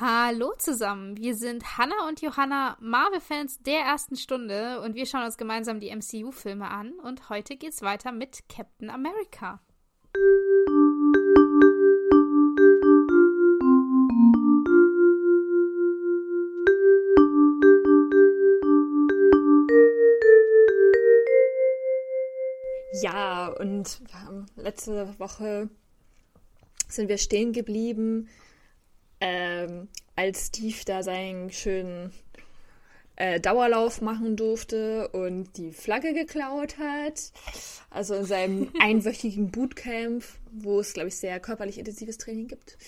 Hallo zusammen, wir sind Hannah und Johanna, Marvel-Fans der ersten Stunde und wir schauen uns gemeinsam die MCU-Filme an und heute geht's weiter mit Captain America. Ja, und letzte Woche sind wir stehen geblieben ähm, als Steve da seinen schönen äh, Dauerlauf machen durfte und die Flagge geklaut hat. Also in seinem einwöchigen Bootcamp, wo es, glaube ich, sehr körperlich intensives Training gibt.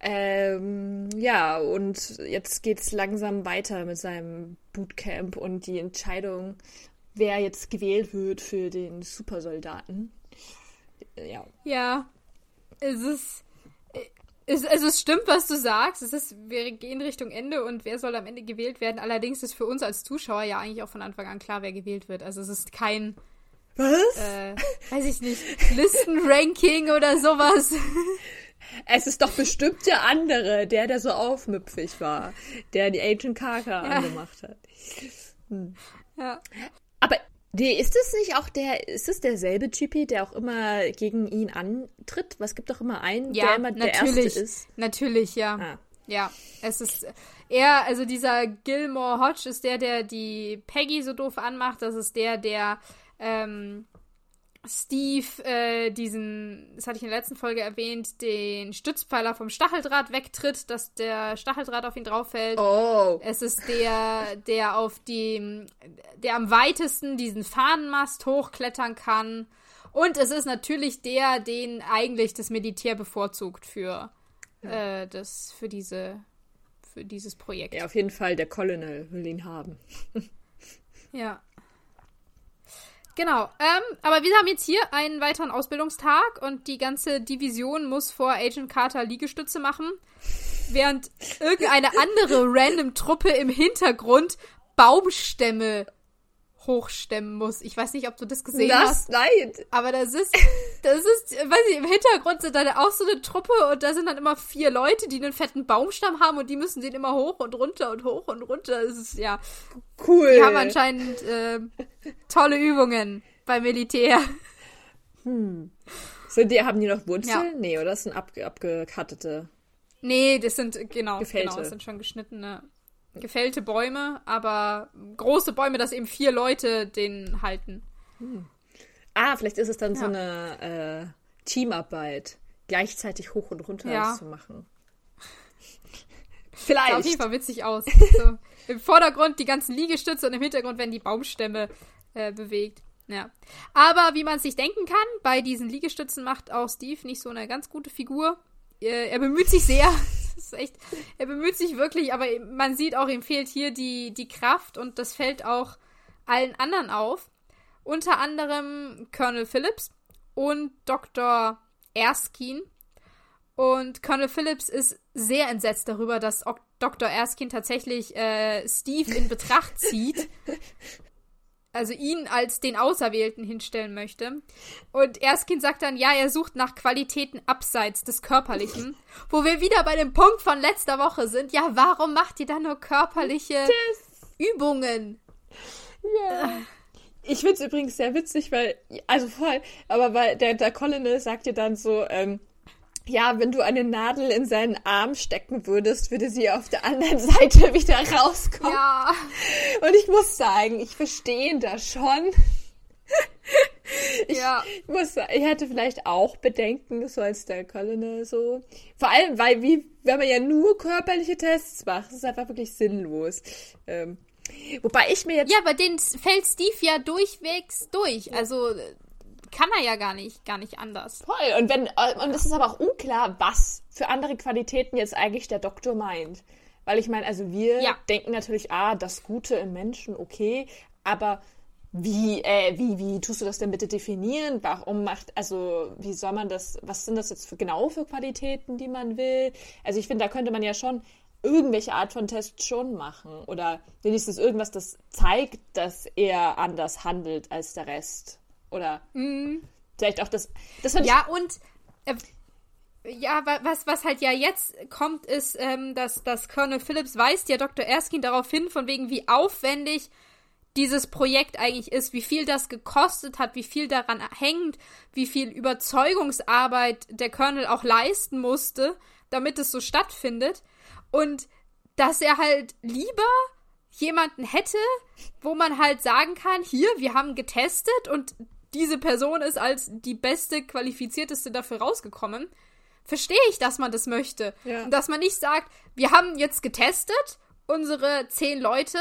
Ähm, ja, und jetzt geht es langsam weiter mit seinem Bootcamp und die Entscheidung, wer jetzt gewählt wird für den Supersoldaten. Ja. Ja, es ist es, also es stimmt, was du sagst. Es ist, wir gehen Richtung Ende und wer soll am Ende gewählt werden. Allerdings ist für uns als Zuschauer ja eigentlich auch von Anfang an klar, wer gewählt wird. Also es ist kein was? Äh, weiß ich nicht, Listenranking oder sowas. Es ist doch bestimmt der andere, der, der so aufmüpfig war, der die Agent Carter ja. angemacht hat. Hm. Ja. Aber Nee, ist es nicht auch der, ist es derselbe Typi, der auch immer gegen ihn antritt? Was gibt doch immer einen, ja, der immer der Erste ist? Natürlich, ja. Ah. Ja, es ist er, also dieser Gilmore Hodge ist der, der die Peggy so doof anmacht. Das ist der, der ähm, Steve äh, diesen, das hatte ich in der letzten Folge erwähnt, den Stützpfeiler vom Stacheldraht wegtritt, dass der Stacheldraht auf ihn drauf fällt. Oh. Es ist der, der auf dem, der am weitesten diesen Fahnenmast hochklettern kann. Und es ist natürlich der, den eigentlich das Militär bevorzugt für ja. äh, das, für diese, für dieses Projekt. Ja, auf jeden Fall der Colonel will ihn haben. ja. Genau. Ähm, aber wir haben jetzt hier einen weiteren Ausbildungstag und die ganze Division muss vor Agent Carter Liegestütze machen, während irgendeine andere random Truppe im Hintergrund Baumstämme hochstemmen muss. Ich weiß nicht, ob du das gesehen das, hast. Nein. Aber das ist, das ist, weiß ich, im Hintergrund sind da auch so eine Truppe und da sind dann immer vier Leute, die einen fetten Baumstamm haben und die müssen den immer hoch und runter und hoch und runter. Das ist ja cool. Die haben anscheinend äh, tolle Übungen beim Militär. Hm. Sind die, haben die noch Wurzeln? Ja. Nee, oder das sind ab, abgekattete? Nee, das sind, genau, Gefällte. genau, das sind schon geschnittene gefällte Bäume, aber große Bäume, dass eben vier Leute den halten. Hm. Ah, vielleicht ist es dann ja. so eine äh, Teamarbeit, gleichzeitig hoch und runter ja. zu machen. Vielleicht. Sah auf jeden Fall witzig aus. So, Im Vordergrund die ganzen Liegestütze und im Hintergrund werden die Baumstämme äh, bewegt. Ja. Aber wie man sich denken kann, bei diesen Liegestützen macht auch Steve nicht so eine ganz gute Figur. Äh, er bemüht sich sehr, ist echt, er bemüht sich wirklich, aber man sieht auch, ihm fehlt hier die, die Kraft und das fällt auch allen anderen auf. Unter anderem Colonel Phillips und Dr. Erskine. Und Colonel Phillips ist sehr entsetzt darüber, dass Dr. Erskine tatsächlich äh, Steve in Betracht zieht also ihn als den Auserwählten hinstellen möchte. Und Erskine sagt dann, ja, er sucht nach Qualitäten abseits des Körperlichen. Wo wir wieder bei dem Punkt von letzter Woche sind. Ja, warum macht ihr dann nur körperliche das. Übungen? Ja. Ich find's übrigens sehr witzig, weil, also voll, aber weil der, der Colonel sagt dir dann so, ähm, ja, wenn du eine Nadel in seinen Arm stecken würdest, würde sie auf der anderen Seite wieder rauskommen. Ja. Und ich muss sagen, ich verstehe das schon. Ich ja. muss sagen, ich hätte vielleicht auch Bedenken, so als der Colonel so. Vor allem, weil wie, wenn man ja nur körperliche Tests macht, ist einfach wirklich sinnlos. Ähm, wobei ich mir jetzt. Ja, aber den fällt Steve ja durchwegs durch. Also kann er ja gar nicht, gar nicht anders. Voll. Und wenn, und es ist aber auch unklar, was für andere Qualitäten jetzt eigentlich der Doktor meint. Weil ich meine, also wir ja. denken natürlich, ah, das Gute im Menschen, okay, aber wie, äh, wie, wie tust du das denn bitte definieren? Warum macht, also, wie soll man das, was sind das jetzt für, genau für Qualitäten, die man will? Also, ich finde, da könnte man ja schon irgendwelche Art von Test schon machen. Oder wenigstens irgendwas, das zeigt, dass er anders handelt als der Rest. Oder mhm. vielleicht auch das. das ja, und äh, ja, was, was halt ja jetzt kommt, ist, ähm, dass, dass Colonel Phillips weist ja Dr. Erskine darauf hin, von wegen, wie aufwendig dieses Projekt eigentlich ist, wie viel das gekostet hat, wie viel daran hängt, wie viel Überzeugungsarbeit der Colonel auch leisten musste, damit es so stattfindet. Und dass er halt lieber jemanden hätte, wo man halt sagen kann, hier, wir haben getestet und diese Person ist als die beste, qualifizierteste dafür rausgekommen, verstehe ich, dass man das möchte. Ja. Und dass man nicht sagt, wir haben jetzt getestet, unsere zehn Leute,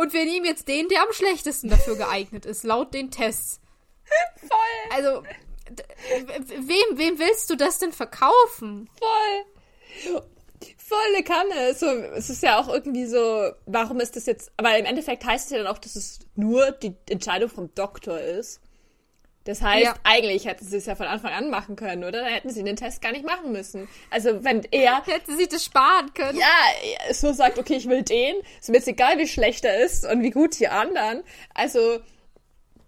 und wir nehmen jetzt den, der am schlechtesten dafür geeignet ist, laut den Tests. Voll. Also, wem, wem willst du das denn verkaufen? Voll. Volle Kanne. So, es ist ja auch irgendwie so, warum ist das jetzt, aber im Endeffekt heißt es ja dann auch, dass es nur die Entscheidung vom Doktor ist. Das heißt, ja. eigentlich hätten sie es ja von Anfang an machen können, oder? Dann hätten sie den Test gar nicht machen müssen. Also, wenn er. Hätten sie das sparen können. Ja, so sagt, okay, ich will den. Ist mir jetzt egal, wie schlecht er ist und wie gut die anderen. Also,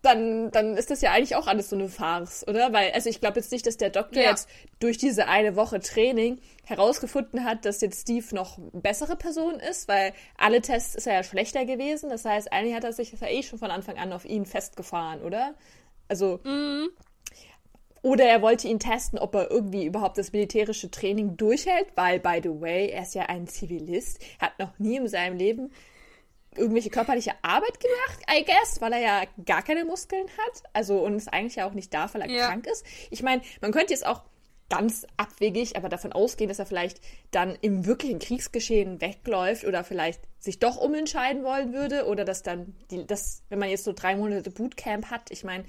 dann, dann ist das ja eigentlich auch alles so eine Farce, oder? Weil, also ich glaube jetzt nicht, dass der Doktor ja. jetzt durch diese eine Woche Training herausgefunden hat, dass jetzt Steve noch bessere Person ist, weil alle Tests ist er ja schlechter gewesen. Das heißt, eigentlich hat er sich ja eh schon von Anfang an auf ihn festgefahren, oder? Also. Mhm. Oder er wollte ihn testen, ob er irgendwie überhaupt das militärische Training durchhält, weil, by the way, er ist ja ein Zivilist, hat noch nie in seinem Leben irgendwelche körperliche Arbeit gemacht, I guess, weil er ja gar keine Muskeln hat. Also und ist eigentlich ja auch nicht da, weil er ja. krank ist. Ich meine, man könnte jetzt auch ganz abwegig, aber davon ausgehen, dass er vielleicht dann im wirklichen Kriegsgeschehen wegläuft oder vielleicht sich doch umentscheiden wollen würde oder dass dann die, das, wenn man jetzt so drei Monate Bootcamp hat, ich meine,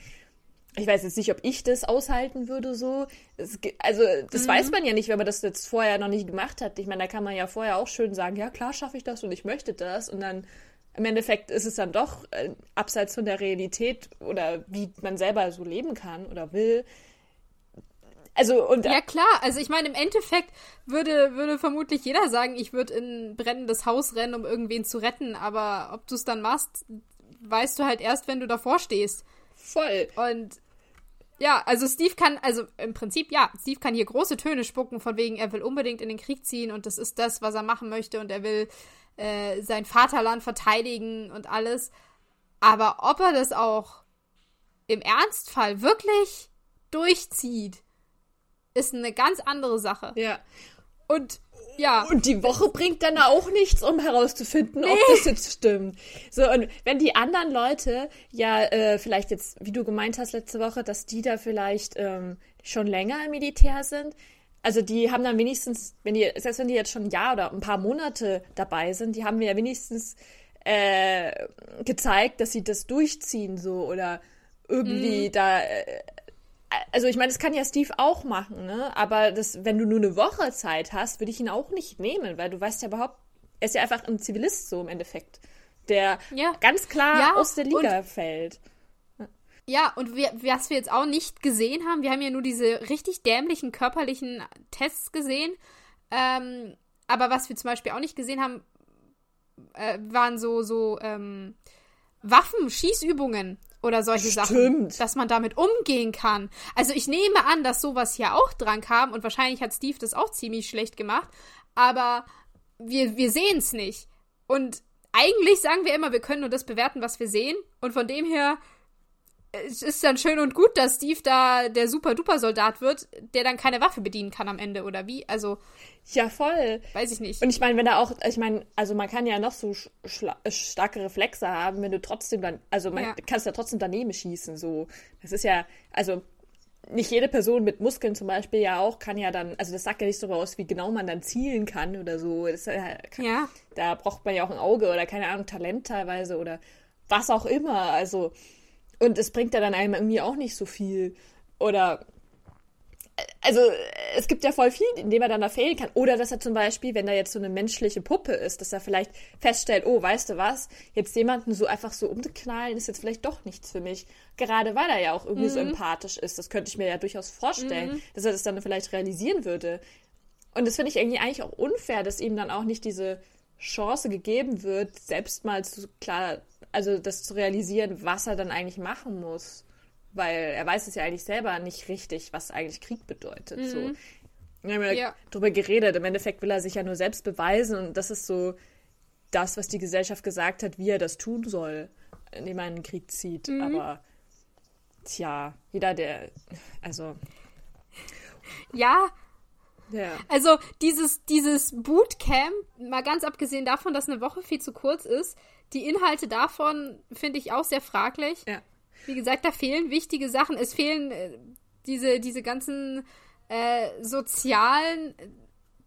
ich weiß jetzt nicht, ob ich das aushalten würde so. Es, also, das mhm. weiß man ja nicht, wenn man das jetzt vorher noch nicht gemacht hat. Ich meine, da kann man ja vorher auch schön sagen, ja klar schaffe ich das und ich möchte das. Und dann im Endeffekt ist es dann doch äh, abseits von der Realität oder wie man selber so leben kann oder will. Also und ja klar, also ich meine im Endeffekt würde würde vermutlich jeder sagen, ich würde in ein brennendes Haus rennen, um irgendwen zu retten, aber ob du es dann machst, weißt du halt erst, wenn du davor stehst. Voll. Und ja, also Steve kann, also im Prinzip ja, Steve kann hier große Töne spucken, von wegen, er will unbedingt in den Krieg ziehen und das ist das, was er machen möchte und er will äh, sein Vaterland verteidigen und alles. Aber ob er das auch im Ernstfall wirklich durchzieht, ist eine ganz andere Sache. Ja. Und ja. Und die Woche bringt dann auch nichts, um herauszufinden, nee. ob das jetzt stimmt. So, und wenn die anderen Leute ja äh, vielleicht jetzt, wie du gemeint hast letzte Woche, dass die da vielleicht ähm, schon länger im Militär sind, also die haben dann wenigstens, wenn die, selbst wenn die jetzt schon ein Jahr oder ein paar Monate dabei sind, die haben mir ja wenigstens äh, gezeigt, dass sie das durchziehen so oder irgendwie mhm. da äh, also ich meine, das kann ja Steve auch machen, ne? Aber das, wenn du nur eine Woche Zeit hast, würde ich ihn auch nicht nehmen, weil du weißt ja überhaupt, er ist ja einfach ein Zivilist so im Endeffekt, der ja. ganz klar ja, aus der Liga fällt. Ja, und wir, was wir jetzt auch nicht gesehen haben, wir haben ja nur diese richtig dämlichen körperlichen Tests gesehen. Ähm, aber was wir zum Beispiel auch nicht gesehen haben, äh, waren so, so ähm, Waffenschießübungen oder solche Stimmt. Sachen, dass man damit umgehen kann. Also ich nehme an, dass sowas hier auch dran kam und wahrscheinlich hat Steve das auch ziemlich schlecht gemacht, aber wir, wir sehen es nicht. Und eigentlich sagen wir immer, wir können nur das bewerten, was wir sehen. Und von dem her es ist dann schön und gut, dass Steve da der super-duper-Soldat wird, der dann keine Waffe bedienen kann am Ende, oder wie? Also. Ja, voll. Weiß ich nicht. Und ich meine, wenn er auch, ich meine, also man kann ja noch so starke Reflexe haben, wenn du trotzdem dann, also man ja. kannst ja trotzdem daneben schießen, so. Das ist ja, also nicht jede Person mit Muskeln zum Beispiel ja auch kann ja dann, also das sagt ja nicht so aus, wie genau man dann zielen kann oder so. Das, äh, kann, ja. Da braucht man ja auch ein Auge oder keine Ahnung, Talent teilweise oder was auch immer. Also und es bringt ja dann einem irgendwie auch nicht so viel. Oder also es gibt ja voll viel, in dem er dann da fehlen kann. Oder dass er zum Beispiel, wenn da jetzt so eine menschliche Puppe ist, dass er vielleicht feststellt, oh, weißt du was, jetzt jemanden so einfach so umzuknallen, ist jetzt vielleicht doch nichts für mich. Gerade weil er ja auch irgendwie mhm. so empathisch ist. Das könnte ich mir ja durchaus vorstellen, mhm. dass er das dann vielleicht realisieren würde. Und das finde ich irgendwie eigentlich auch unfair, dass ihm dann auch nicht diese Chance gegeben wird, selbst mal zu klar also das zu realisieren, was er dann eigentlich machen muss. Weil er weiß es ja eigentlich selber nicht richtig, was eigentlich Krieg bedeutet. Mhm. So. Wir haben ja, ja drüber geredet. Im Endeffekt will er sich ja nur selbst beweisen und das ist so das, was die Gesellschaft gesagt hat, wie er das tun soll, indem er einen Krieg zieht. Mhm. Aber tja, jeder, der. Also. Ja. Ja. Also dieses, dieses Bootcamp, mal ganz abgesehen davon, dass eine Woche viel zu kurz ist, die Inhalte davon finde ich auch sehr fraglich. Ja. Wie gesagt, da fehlen wichtige Sachen. Es fehlen äh, diese, diese ganzen äh, sozialen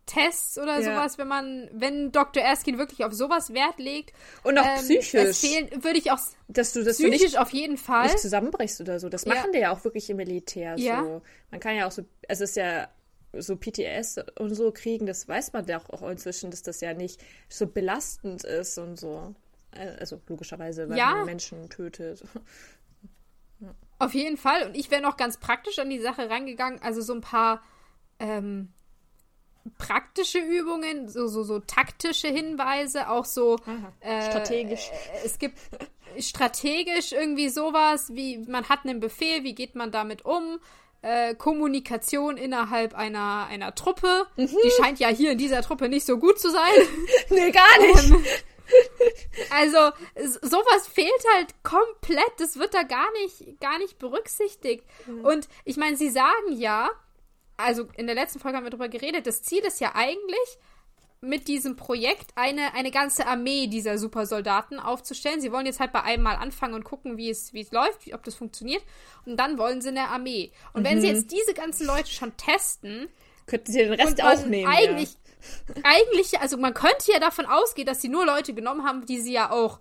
Tests oder ja. sowas, wenn man, wenn Dr. Erskine wirklich auf sowas Wert legt. Und auch ähm, psychisch. Es fehlen, würde ich auch dass du das psychisch nicht, auf jeden Fall nicht zusammenbrichst oder so. Das ja. machen die ja auch wirklich im Militär. Ja. So. Man kann ja auch so, es ist ja so PTS und so kriegen, das weiß man ja auch inzwischen, dass das ja nicht so belastend ist und so. Also logischerweise, weil ja. man Menschen tötet. Auf jeden Fall. Und ich wäre noch ganz praktisch an die Sache rangegangen. Also so ein paar ähm, praktische Übungen, so, so, so taktische Hinweise, auch so äh, strategisch. Äh, es gibt strategisch irgendwie sowas, wie man hat einen Befehl, wie geht man damit um? Äh, Kommunikation innerhalb einer, einer Truppe. Mhm. Die scheint ja hier in dieser Truppe nicht so gut zu sein. nee, gar nicht. Ähm, also, sowas fehlt halt komplett. Das wird da gar nicht, gar nicht berücksichtigt. Mhm. Und ich meine, sie sagen ja, also in der letzten Folge haben wir darüber geredet, das Ziel ist ja eigentlich, mit diesem Projekt eine, eine ganze Armee dieser Supersoldaten aufzustellen. Sie wollen jetzt halt bei einem Mal anfangen und gucken, wie es, wie es läuft, wie, ob das funktioniert. Und dann wollen sie eine Armee. Und mhm. wenn sie mhm. jetzt diese ganzen Leute schon testen, könnten sie den Rest auch nehmen. Eigentlich, ja. Eigentlich, also man könnte ja davon ausgehen, dass sie nur Leute genommen haben, die sie ja auch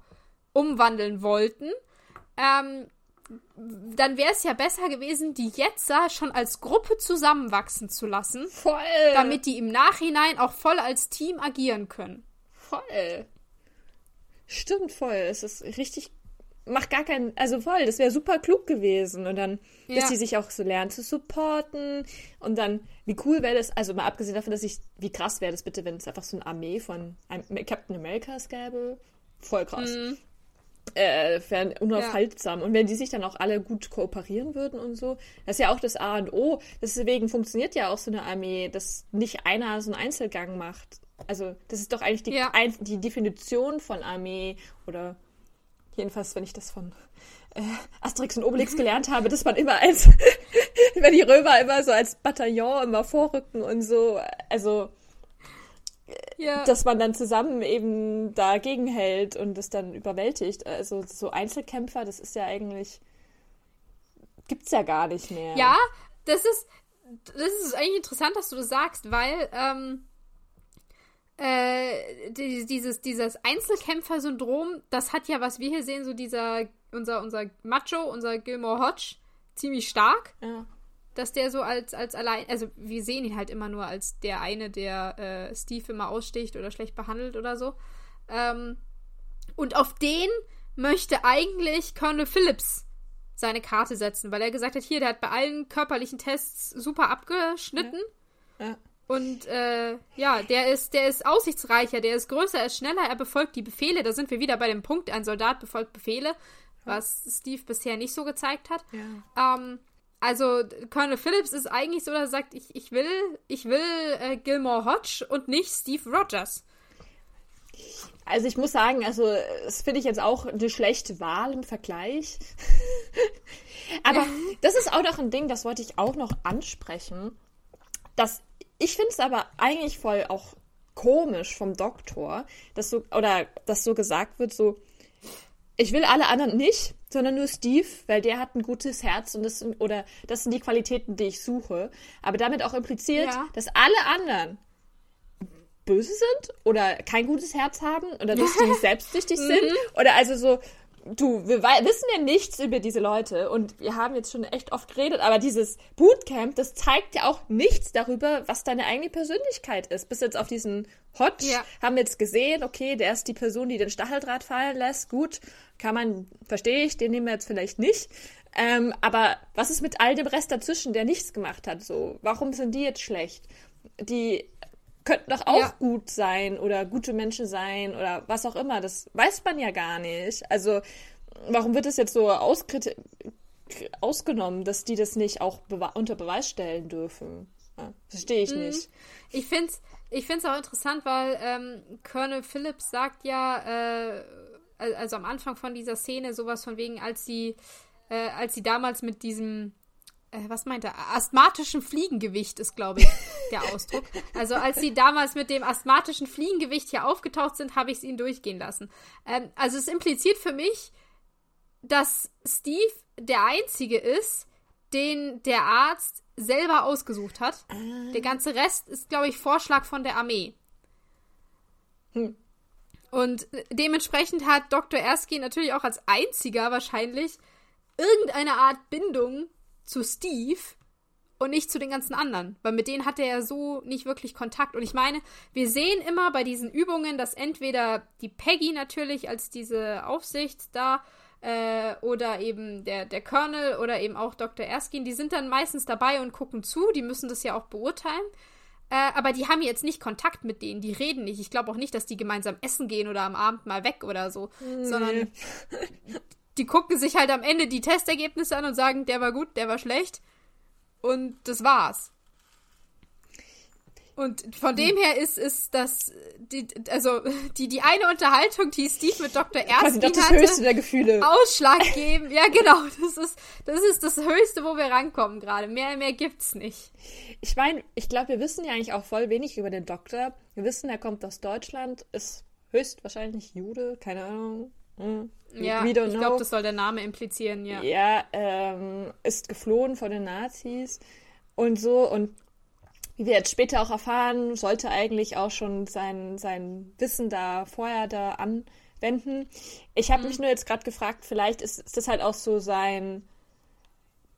umwandeln wollten. Ähm, dann wäre es ja besser gewesen, die jetzt schon als Gruppe zusammenwachsen zu lassen. Voll. Damit die im Nachhinein auch voll als Team agieren können. Voll. Stimmt voll. Es ist richtig. Macht gar keinen. Also voll, das wäre super klug gewesen. Und dann, ja. dass die sich auch so lernen zu supporten. Und dann, wie cool wäre das, also mal abgesehen davon, dass ich, wie krass wäre das bitte, wenn es einfach so eine Armee von Captain Americas gäbe. Voll krass. Mhm äh, wären unaufhaltsam. Ja. Und wenn die sich dann auch alle gut kooperieren würden und so, das ist ja auch das A und O. Deswegen funktioniert ja auch so eine Armee, dass nicht einer so einen Einzelgang macht. Also, das ist doch eigentlich die, ja. ein, die Definition von Armee oder jedenfalls, wenn ich das von äh, Asterix und Obelix gelernt habe, dass man immer als, wenn die Römer immer so als Bataillon immer vorrücken und so, also ja. dass man dann zusammen eben dagegen hält und es dann überwältigt. Also so Einzelkämpfer, das ist ja eigentlich gibt's ja gar nicht mehr. Ja, das ist das ist eigentlich interessant, dass du das sagst, weil ähm, äh, dieses, dieses Einzelkämpfer-Syndrom, das hat ja, was wir hier sehen, so dieser, unser, unser Macho, unser Gilmore Hodge, ziemlich stark. Ja dass der so als, als allein, also wir sehen ihn halt immer nur als der eine, der äh, Steve immer aussticht oder schlecht behandelt oder so. Ähm, und auf den möchte eigentlich Colonel Phillips seine Karte setzen, weil er gesagt hat, hier, der hat bei allen körperlichen Tests super abgeschnitten. Ja. ja. Und äh, ja, der ist, der ist aussichtsreicher, der ist größer, er ist schneller, er befolgt die Befehle. Da sind wir wieder bei dem Punkt, ein Soldat befolgt Befehle, was Steve bisher nicht so gezeigt hat. Ja. Ähm, also Colonel Phillips ist eigentlich so, dass er sagt, ich, ich will, ich will äh, Gilmore Hodge und nicht Steve Rogers. Also ich muss sagen, also das finde ich jetzt auch eine schlechte Wahl im Vergleich. aber das ist auch noch ein Ding, das wollte ich auch noch ansprechen. Dass ich finde es aber eigentlich voll auch komisch vom Doktor, dass so oder dass so gesagt wird, so ich will alle anderen nicht, sondern nur Steve, weil der hat ein gutes Herz und das sind, oder das sind die Qualitäten, die ich suche. Aber damit auch impliziert, ja. dass alle anderen böse sind oder kein gutes Herz haben oder dass die selbstsüchtig sind mhm. oder also so du, wir wissen ja nichts über diese Leute und wir haben jetzt schon echt oft geredet, aber dieses Bootcamp, das zeigt ja auch nichts darüber, was deine eigene Persönlichkeit ist. Bis jetzt auf diesen Hodge ja. haben wir jetzt gesehen, okay, der ist die Person, die den Stacheldraht fallen lässt. Gut, kann man, verstehe ich, den nehmen wir jetzt vielleicht nicht. Ähm, aber was ist mit all dem Rest dazwischen, der nichts gemacht hat? So, warum sind die jetzt schlecht? Die könnten doch auch ja. gut sein oder gute Menschen sein oder was auch immer. Das weiß man ja gar nicht. Also, warum wird es jetzt so ausgenommen, dass die das nicht auch bewe unter Beweis stellen dürfen? Verstehe ich mhm. nicht. Ich finde es ich find's auch interessant, weil ähm, Colonel Phillips sagt ja, äh, also am Anfang von dieser Szene sowas von wegen, als sie, äh, als sie damals mit diesem was meint er? Asthmatischen Fliegengewicht ist, glaube ich, der Ausdruck. Also als sie damals mit dem asthmatischen Fliegengewicht hier aufgetaucht sind, habe ich es ihnen durchgehen lassen. Ähm, also es impliziert für mich, dass Steve der Einzige ist, den der Arzt selber ausgesucht hat. Ah. Der ganze Rest ist, glaube ich, Vorschlag von der Armee. Hm. Und dementsprechend hat Dr. Erskine natürlich auch als einziger wahrscheinlich irgendeine Art Bindung zu Steve und nicht zu den ganzen anderen, weil mit denen hat er ja so nicht wirklich Kontakt. Und ich meine, wir sehen immer bei diesen Übungen, dass entweder die Peggy natürlich als diese Aufsicht da äh, oder eben der, der Colonel oder eben auch Dr. Erskine, die sind dann meistens dabei und gucken zu, die müssen das ja auch beurteilen. Äh, aber die haben jetzt nicht Kontakt mit denen, die reden nicht. Ich glaube auch nicht, dass die gemeinsam essen gehen oder am Abend mal weg oder so, nee. sondern die gucken sich halt am Ende die Testergebnisse an und sagen, der war gut, der war schlecht. Und das war's. Und von dem her ist, ist das, die, also, die, die eine Unterhaltung, die Steve mit Dr. Erskine das hatte, höchste der Gefühle. ausschlaggebend. ja, genau. Das ist, das ist das Höchste, wo wir rankommen gerade. Mehr, mehr gibt's nicht. Ich meine, ich glaube, wir wissen ja eigentlich auch voll wenig über den Doktor. Wir wissen, er kommt aus Deutschland, ist höchstwahrscheinlich Jude, keine Ahnung. Hm. Ja, ich glaube, das soll der Name implizieren, ja. Ja, ähm, ist geflohen vor den Nazis und so. Und wie wir jetzt später auch erfahren, sollte eigentlich auch schon sein, sein Wissen da vorher da anwenden. Ich habe mhm. mich nur jetzt gerade gefragt, vielleicht ist, ist das halt auch so sein,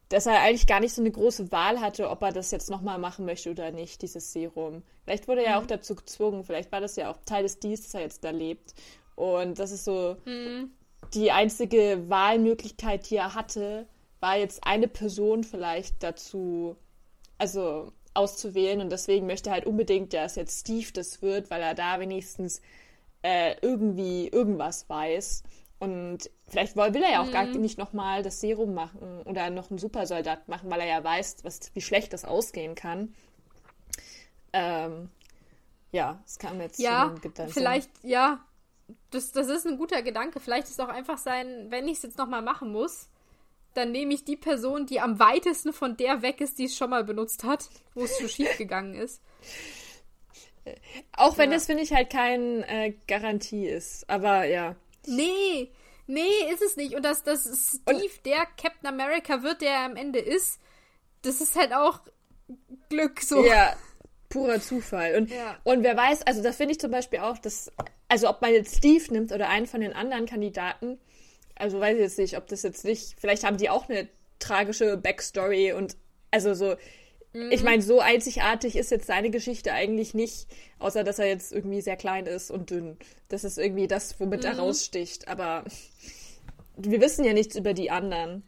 dass er eigentlich gar nicht so eine große Wahl hatte, ob er das jetzt nochmal machen möchte oder nicht, dieses Serum. Vielleicht wurde er ja mhm. auch dazu gezwungen, vielleicht war das ja auch Teil des Deals, dass er jetzt da lebt. Und das ist so mhm. die einzige Wahlmöglichkeit, die er hatte, war jetzt eine Person vielleicht dazu, also auszuwählen. Und deswegen möchte er halt unbedingt, dass jetzt Steve das wird, weil er da wenigstens äh, irgendwie irgendwas weiß. Und vielleicht will er ja auch mhm. gar nicht nochmal das Serum machen oder noch einen Supersoldat machen, weil er ja weiß, was, wie schlecht das ausgehen kann. Ähm, ja, das kam jetzt ja, vielleicht, ja, das, das ist ein guter Gedanke. Vielleicht ist auch einfach sein, wenn ich es jetzt nochmal machen muss, dann nehme ich die Person, die am weitesten von der weg ist, die es schon mal benutzt hat, wo es so schief gegangen ist. Auch wenn ja. das, finde ich, halt kein äh, Garantie ist. Aber ja. Nee, nee, ist es nicht. Und dass, dass Steve Und der Captain America wird, der er am Ende ist, das ist halt auch Glück so. Ja, purer Zufall. Und, ja. und wer weiß, also das finde ich zum Beispiel auch, dass, also ob man jetzt Steve nimmt oder einen von den anderen Kandidaten, also weiß ich jetzt nicht, ob das jetzt nicht, vielleicht haben die auch eine tragische Backstory und also so, mhm. ich meine, so einzigartig ist jetzt seine Geschichte eigentlich nicht, außer dass er jetzt irgendwie sehr klein ist und dünn. Das ist irgendwie das, womit mhm. er raussticht. Aber wir wissen ja nichts über die anderen.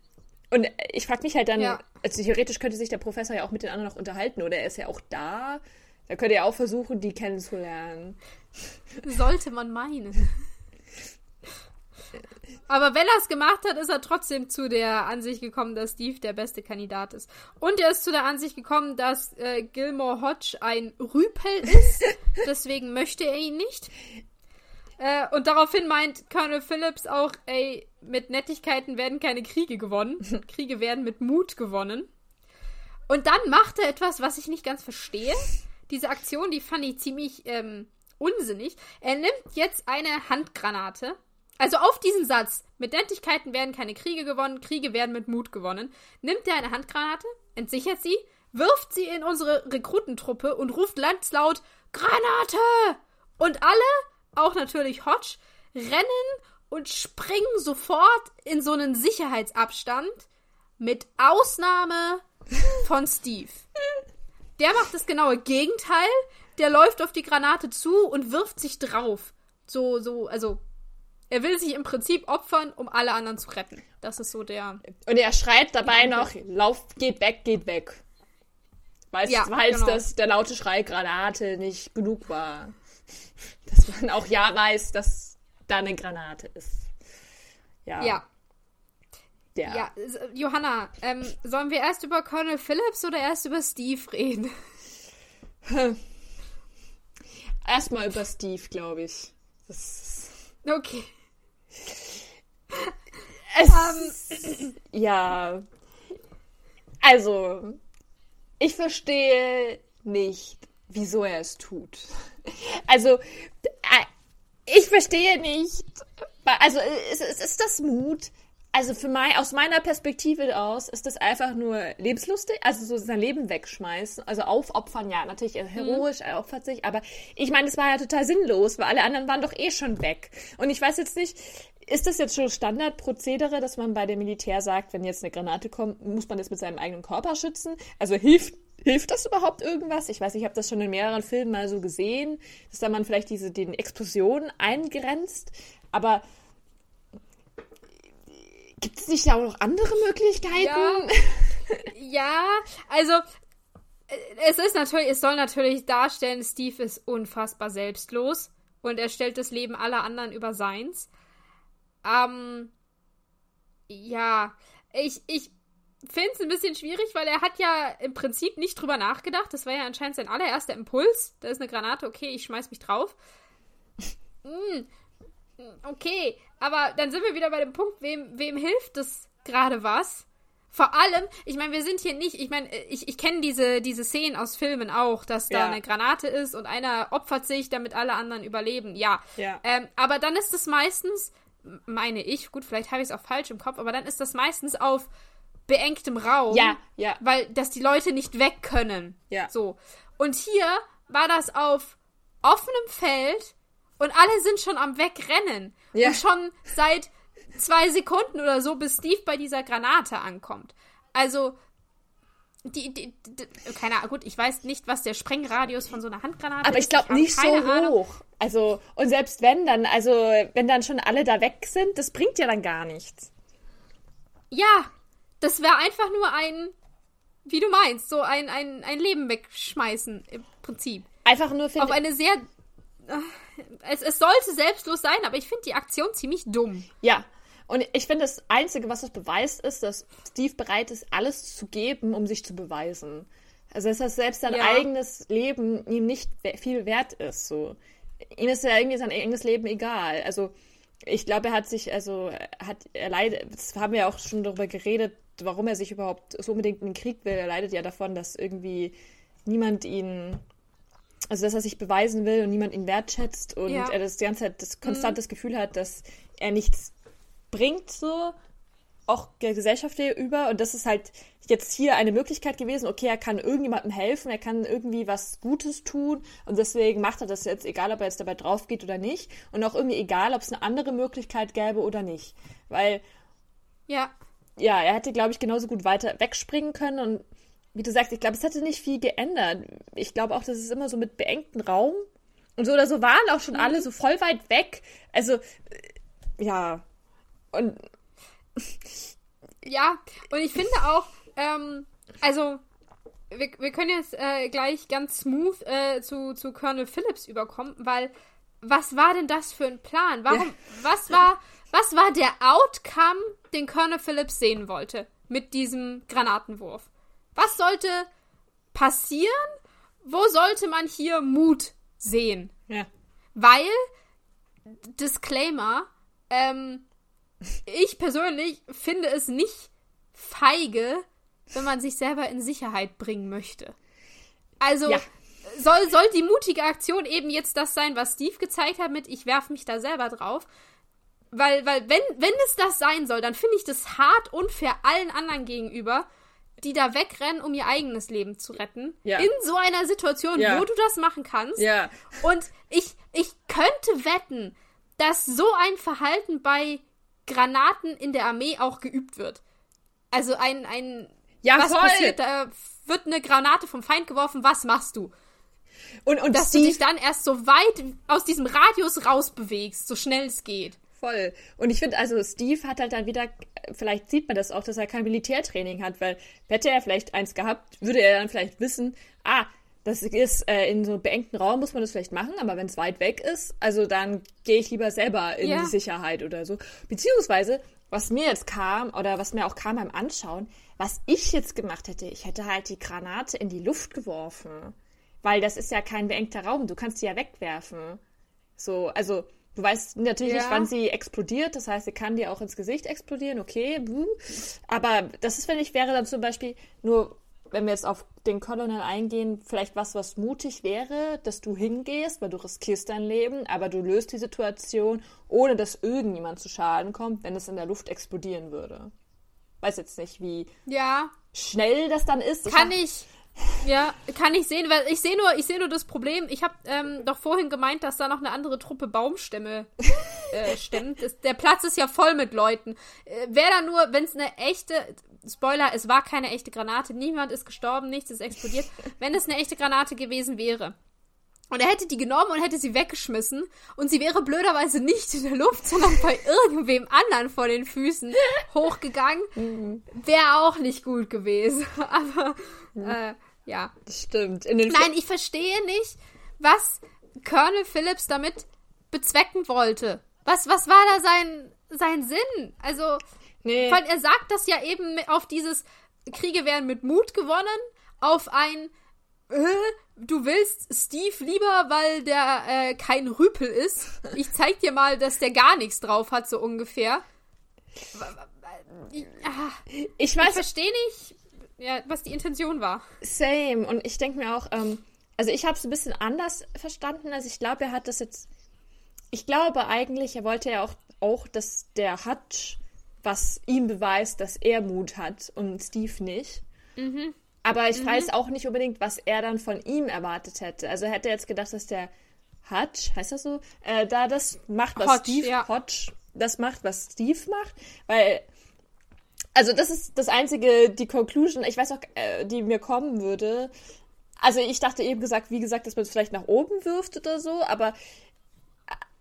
Und ich frage mich halt dann, ja. also theoretisch könnte sich der Professor ja auch mit den anderen noch unterhalten, oder er ist ja auch da. Da könnte er auch versuchen, die kennenzulernen. Sollte man meinen. Aber wenn er es gemacht hat, ist er trotzdem zu der Ansicht gekommen, dass Steve der beste Kandidat ist. Und er ist zu der Ansicht gekommen, dass äh, Gilmore Hodge ein Rüpel ist. Deswegen möchte er ihn nicht. Äh, und daraufhin meint Colonel Phillips auch, ey, mit Nettigkeiten werden keine Kriege gewonnen. Kriege werden mit Mut gewonnen. Und dann macht er etwas, was ich nicht ganz verstehe. Diese Aktion, die fand ich ziemlich ähm, unsinnig. Er nimmt jetzt eine Handgranate. Also auf diesen Satz, mit Nettigkeiten werden keine Kriege gewonnen, Kriege werden mit Mut gewonnen, nimmt er eine Handgranate, entsichert sie, wirft sie in unsere Rekrutentruppe und ruft landslaut Granate! Und alle auch natürlich Hodge, rennen und springen sofort in so einen Sicherheitsabstand, mit Ausnahme von Steve. Der macht das genaue Gegenteil. Der läuft auf die Granate zu und wirft sich drauf. So, so, also er will sich im Prinzip opfern, um alle anderen zu retten. Das ist so der. Und er schreit dabei noch: Lauf, geht weg, geht weg. Weil ja, genau. dass der laute Schrei Granate nicht genug war dass man auch ja weiß, dass da eine Granate ist. Ja. Ja. Ja, ja Johanna, ähm, sollen wir erst über Colonel Phillips oder erst über Steve reden? Erstmal über Steve, glaube ich. Das Okay. Es, ja. Also, ich verstehe nicht, wieso er es tut. Also, äh, ich verstehe nicht. Also, ist, ist das Mut? Also für mein, aus meiner Perspektive aus ist das einfach nur lebenslustig, also so sein Leben wegschmeißen, also aufopfern, ja, natürlich heroisch, er opfert sich, aber ich meine, das war ja total sinnlos, weil alle anderen waren doch eh schon weg. Und ich weiß jetzt nicht, ist das jetzt schon Standardprozedere, dass man bei dem Militär sagt, wenn jetzt eine Granate kommt, muss man das mit seinem eigenen Körper schützen? Also hilft Hilft das überhaupt irgendwas? Ich weiß, ich habe das schon in mehreren Filmen mal so gesehen, dass da man vielleicht diese den Explosionen eingrenzt, aber gibt es nicht auch noch andere Möglichkeiten? Ja, ja, also es ist natürlich, es soll natürlich darstellen, Steve ist unfassbar selbstlos und er stellt das Leben aller anderen über seins. Ähm, ja, ich, ich finde es ein bisschen schwierig, weil er hat ja im Prinzip nicht drüber nachgedacht. Das war ja anscheinend sein allererster Impuls. Da ist eine Granate, okay, ich schmeiß mich drauf. Mm, okay, aber dann sind wir wieder bei dem Punkt, wem, wem hilft das gerade was? Vor allem, ich meine, wir sind hier nicht, ich meine, ich, ich kenne diese, diese Szenen aus Filmen auch, dass da ja. eine Granate ist und einer opfert sich, damit alle anderen überleben. Ja. ja. Ähm, aber dann ist es meistens, meine ich, gut, vielleicht habe ich es auch falsch im Kopf, aber dann ist das meistens auf beengtem Raum. Ja, ja. Weil, dass die Leute nicht weg können. Ja. So. Und hier war das auf offenem Feld und alle sind schon am Wegrennen. Ja. Und schon seit zwei Sekunden oder so, bis Steve bei dieser Granate ankommt. Also, die, die, die, keine Ahnung, gut, ich weiß nicht, was der Sprengradius von so einer Handgranate Aber ist. Aber ich glaube nicht so Ahnung. hoch. Also, und selbst wenn dann, also, wenn dann schon alle da weg sind, das bringt ja dann gar nichts. Ja, das wäre einfach nur ein, wie du meinst, so ein, ein, ein Leben wegschmeißen im Prinzip. Einfach nur für. Auf eine sehr. Es, es sollte selbstlos sein, aber ich finde die Aktion ziemlich dumm. Ja. Und ich finde, das Einzige, was das beweist, ist, dass Steve bereit ist, alles zu geben, um sich zu beweisen. Also, dass selbst sein ja. eigenes Leben ihm nicht viel wert ist. So. Ihm ist ja irgendwie sein eigenes Leben egal. Also, ich glaube, er hat sich, also, hat, er leidet, das haben wir auch schon darüber geredet, warum er sich überhaupt so unbedingt in den Krieg will. Er leidet ja davon, dass irgendwie niemand ihn, also dass er sich beweisen will und niemand ihn wertschätzt und ja. er das die ganze Zeit das konstantes mhm. Gefühl hat, dass er nichts bringt, so auch der Gesellschaft über. Und das ist halt jetzt hier eine Möglichkeit gewesen, okay, er kann irgendjemandem helfen, er kann irgendwie was Gutes tun und deswegen macht er das jetzt, egal ob er jetzt dabei drauf geht oder nicht. Und auch irgendwie egal, ob es eine andere Möglichkeit gäbe oder nicht. Weil. Ja ja, er hätte, glaube ich, genauso gut weiter wegspringen können und wie du sagst, ich glaube, es hätte nicht viel geändert. Ich glaube auch, dass es immer so mit beengtem Raum und so oder so waren auch schon mhm. alle so voll weit weg. Also, äh, ja. Und. Ja, und ich finde auch, ähm, also, wir, wir können jetzt äh, gleich ganz smooth äh, zu, zu Colonel Phillips überkommen, weil was war denn das für ein Plan? Warum, ja. was war, was war der Outcome, den Colonel Phillips sehen wollte mit diesem Granatenwurf? Was sollte passieren? Wo sollte man hier Mut sehen? Ja. Weil, Disclaimer, ähm, ich persönlich finde es nicht feige, wenn man sich selber in Sicherheit bringen möchte. Also, ja. soll, soll die mutige Aktion eben jetzt das sein, was Steve gezeigt hat mit, ich werfe mich da selber drauf? Weil, weil, wenn, wenn es das sein soll, dann finde ich das hart unfair allen anderen gegenüber, die da wegrennen, um ihr eigenes Leben zu retten. Ja. In so einer Situation, ja. wo du das machen kannst. Ja. Und ich, ich könnte wetten, dass so ein Verhalten bei Granaten in der Armee auch geübt wird. Also ein, ein ja, was voll. passiert? Da wird eine Granate vom Feind geworfen, was machst du? Und, und dass Steve, du dich dann erst so weit aus diesem Radius rausbewegst, so schnell es geht. Voll. Und ich finde, also Steve hat halt dann wieder, vielleicht sieht man das auch, dass er kein Militärtraining hat, weil hätte er vielleicht eins gehabt, würde er dann vielleicht wissen, ah, das ist äh, in so einem beengten Raum muss man das vielleicht machen, aber wenn es weit weg ist, also dann gehe ich lieber selber in ja. die Sicherheit oder so. Beziehungsweise, was mir jetzt kam, oder was mir auch kam beim Anschauen, was ich jetzt gemacht hätte, ich hätte halt die Granate in die Luft geworfen. weil das ist ja kein beengter Raum. Du kannst sie ja wegwerfen. So, also du weißt natürlich Ja. nicht, wann sie explodiert. Das heißt, sie kann dir auch ins Gesicht explodieren. Okay, buh. aber das ist, finde ich, wäre dann zum Beispiel nur, wenn wir jetzt auf den Colonel eingehen, vielleicht was, was mutig wäre, dass du hingehst, weil du riskierst dein Leben, aber du löst die Situation, ohne dass irgendjemand zu Schaden kommt, wenn es in der Luft explodieren würde. Weiß jetzt nicht, wie Ja, schnell das dann ist. kann hab- ich. Ja, kann ich sehen, weil ich sehe nur, ich sehe nur das Problem. Ich habe ähm, doch vorhin gemeint, dass da noch eine andere Truppe Baumstämme äh, stemmt. Das, der Platz ist ja voll mit Leuten. Äh, Wäre da nur, wenn es eine echte Spoiler, es war keine echte Granate, niemand ist gestorben, nichts ist explodiert. Wenn es eine echte Granate gewesen wäre. Und er hätte die genommen und hätte sie weggeschmissen. Und sie wäre blöderweise nicht in der Luft, sondern bei irgendwem anderen vor den Füßen hochgegangen. Wäre auch nicht gut gewesen. Aber, äh, ja. Das stimmt. Nein, ich verstehe nicht, was Colonel Phillips damit bezwecken wollte. Was, was war da sein, sein Sinn? Also, nee. weil er sagt das ja eben auf dieses Kriege werden mit Mut gewonnen, auf ein äh, du willst Steve lieber, weil der äh, kein Rüpel ist. Ich zeig dir mal, dass der gar nichts drauf hat, so ungefähr. Ich, ah, ich ich verstehe nicht, ja, was die Intention war. Same. Und ich denke mir auch, ähm, also ich habe es ein bisschen anders verstanden. Also ich glaube, er hat das jetzt. Ich glaube eigentlich, er wollte ja auch, auch, dass der Hutch was ihm beweist, dass er Mut hat und Steve nicht. Aber ich weiß auch nicht unbedingt, was er dann von ihm erwartet hätte. Also er hätte jetzt gedacht, dass der Hutch, heißt das so, äh, da das macht, was Hodge, Steve ja. Hodge das macht, was Steve macht, weil also das ist das einzige, die Conclusion, ich weiß auch, äh, die mir kommen würde. Also ich dachte eben gesagt, wie gesagt, dass man es vielleicht nach oben wirft oder so, aber äh,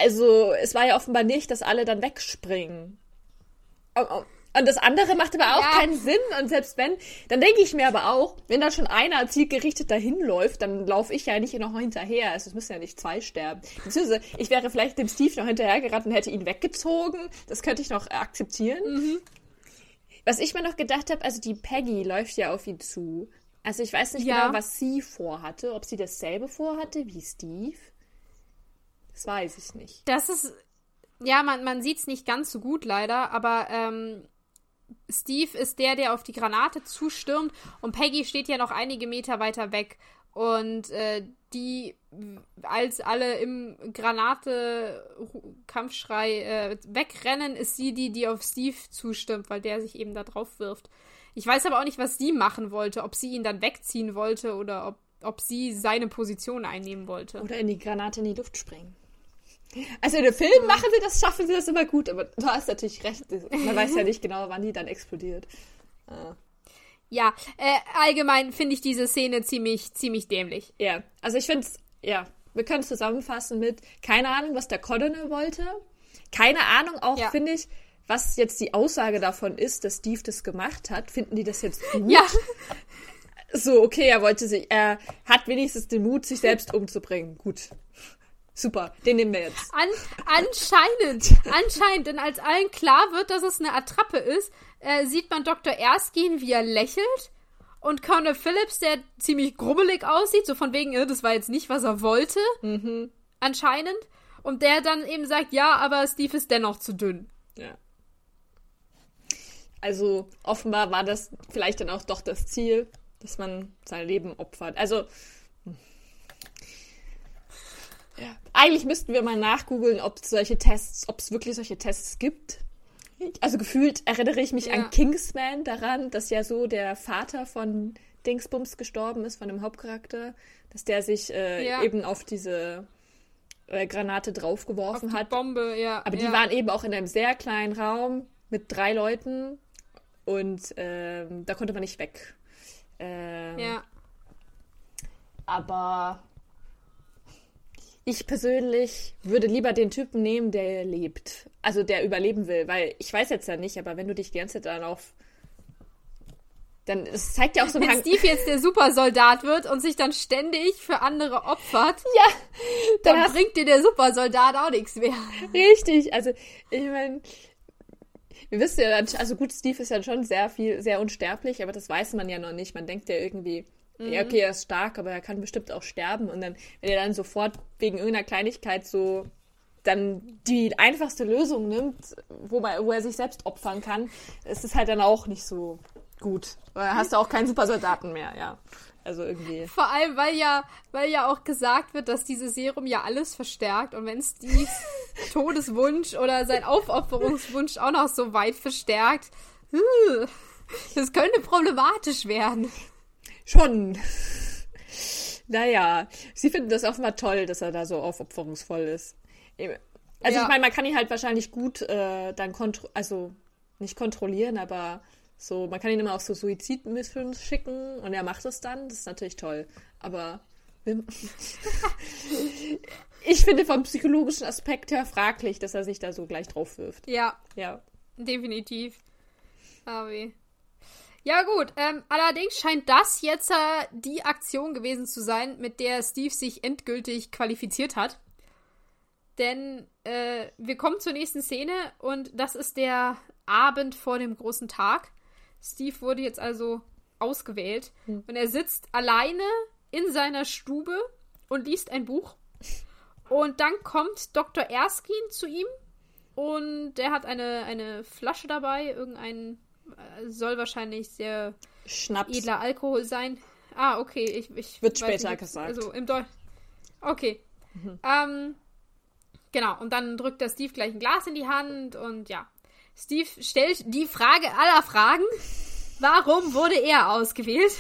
also es war ja offenbar nicht, dass alle dann wegspringen. Und- das andere macht aber auch Ja. keinen Sinn. Und selbst wenn, dann denke ich mir aber auch, wenn da schon einer zielgerichtet dahin läuft, dann laufe ich ja nicht noch hinterher. Also es müssen ja nicht zwei sterben. Beziehungsweise ich wäre vielleicht dem Steve noch hinterhergerannt und hätte ihn weggezogen. Das könnte ich noch akzeptieren. Was ich mir noch gedacht habe, also die Peggy läuft ja auf ihn zu. Also ich weiß nicht Ja. genau, was sie vorhatte. Ob sie dasselbe vorhatte wie Steve. Das weiß ich nicht. Das ist, ja, man, man sieht es nicht ganz so gut leider, aber ähm, Steve ist der, der auf die Granate zustürmt und Peggy steht ja noch einige Meter weiter weg. Und äh, die, als alle im Granate-Kampfschrei äh, wegrennen, ist sie die, die auf Steve zustimmt, weil der sich eben da drauf wirft. Ich weiß aber auch nicht, was sie machen wollte, ob sie ihn dann wegziehen wollte oder ob, ob sie seine Position einnehmen wollte. Oder in die Granate in die Luft springen. Also in den Filmen machen sie das, schaffen sie das immer gut, aber du hast natürlich recht. Man weiß ja nicht genau, wann die dann explodiert. Ah. Ja, äh, allgemein finde ich diese Szene ziemlich, ziemlich dämlich. Ja, also ich finde es, ja, wir können es zusammenfassen mit keine Ahnung, was der Colonel wollte. Keine Ahnung auch, Ja. finde ich, was jetzt die Aussage davon ist, dass Steve das gemacht hat. Finden die das jetzt gut? Ja, So, okay, er wollte sich, er hat wenigstens den Mut, sich selbst umzubringen. Gut. Super, den nehmen wir jetzt. an, anscheinend, anscheinend, denn als allen klar wird, dass es eine Attrappe ist, äh, sieht man Dr. Erskine, wie er lächelt. Und Colonel Phillips, der ziemlich grubbelig aussieht, so von wegen, äh, das war jetzt nicht, was er wollte. Anscheinend. Und der dann eben sagt, ja, aber Steve ist dennoch zu dünn. Ja. Also offenbar war das vielleicht dann auch doch das Ziel, dass man sein Leben opfert. Also ja. eigentlich müssten wir mal nachgoogeln, ob es solche Tests, ob es wirklich solche Tests gibt. Also gefühlt erinnere ich mich Ja. an Kingsman daran, dass ja so der Vater von Dingsbums gestorben ist, von dem Hauptcharakter, dass der sich äh, Ja. eben auf diese äh, Granate draufgeworfen Auf die hat. Bombe, ja. Aber die ja. waren eben auch in einem sehr kleinen Raum mit drei Leuten und ähm, da konnte man nicht weg. Ähm, Ja. Aber ich persönlich würde lieber den Typen nehmen, der lebt. Also der überleben will, weil ich weiß jetzt ja nicht, aber wenn du dich die ganze Zeit dann auf. Dann es zeigt ja auch so einen Wenn. Steve jetzt der Supersoldat wird und sich dann ständig für andere opfert, Ja, dann dann bringt dir der Supersoldat auch nichts mehr. Richtig, also ich meine, wir wissen ja, dann- also gut, Steve ist ja schon sehr viel, sehr unsterblich, aber das weiß man ja noch nicht. Man denkt ja irgendwie, mhm. ja, okay, er ist stark, aber er kann bestimmt auch sterben. Und dann, wenn er dann sofort wegen irgendeiner Kleinigkeit so dann die einfachste Lösung nimmt, wo, man, wo er sich selbst opfern kann, ist es halt dann auch nicht so gut. Weil hast du auch keinen Supersoldaten mehr, ja. Also irgendwie. Vor allem, weil ja, weil ja auch gesagt wird, dass dieses Serum ja alles verstärkt und wenn Steves Todeswunsch oder sein Aufopferungswunsch auch noch so weit verstärkt, das könnte problematisch werden. Schon. Naja, sie finden das offenbar toll, dass er da so aufopferungsvoll ist. Also ja. ich meine, man kann ihn halt wahrscheinlich gut äh, dann kontro also nicht kontrollieren, aber so, man kann ihn immer auf so Suizidmissionen schicken und er macht es dann. Das ist natürlich toll. Aber ich finde vom psychologischen Aspekt her fraglich, dass er sich da so gleich drauf wirft. Ja. Ja. Definitiv. Aber ja, gut. Ähm, allerdings scheint das jetzt äh, die Aktion gewesen zu sein, mit der Steve sich endgültig qualifiziert hat. Denn äh, wir kommen zur nächsten Szene und das ist der Abend vor dem großen Tag. Steve wurde jetzt also ausgewählt hm. und er sitzt alleine in seiner Stube und liest ein Buch. Und dann kommt Dr. Erskine zu ihm und er hat eine, eine Flasche dabei, irgendein äh, soll wahrscheinlich sehr Schnaps. edler Alkohol sein. Ah, okay, ich, ich wird später nicht, gesagt. Also im Deutsch. Okay. Mhm. Ähm, genau, und dann drückt der Steve gleich ein Glas in die Hand und ja. Steve stellt die Frage aller Fragen. Warum wurde er ausgewählt?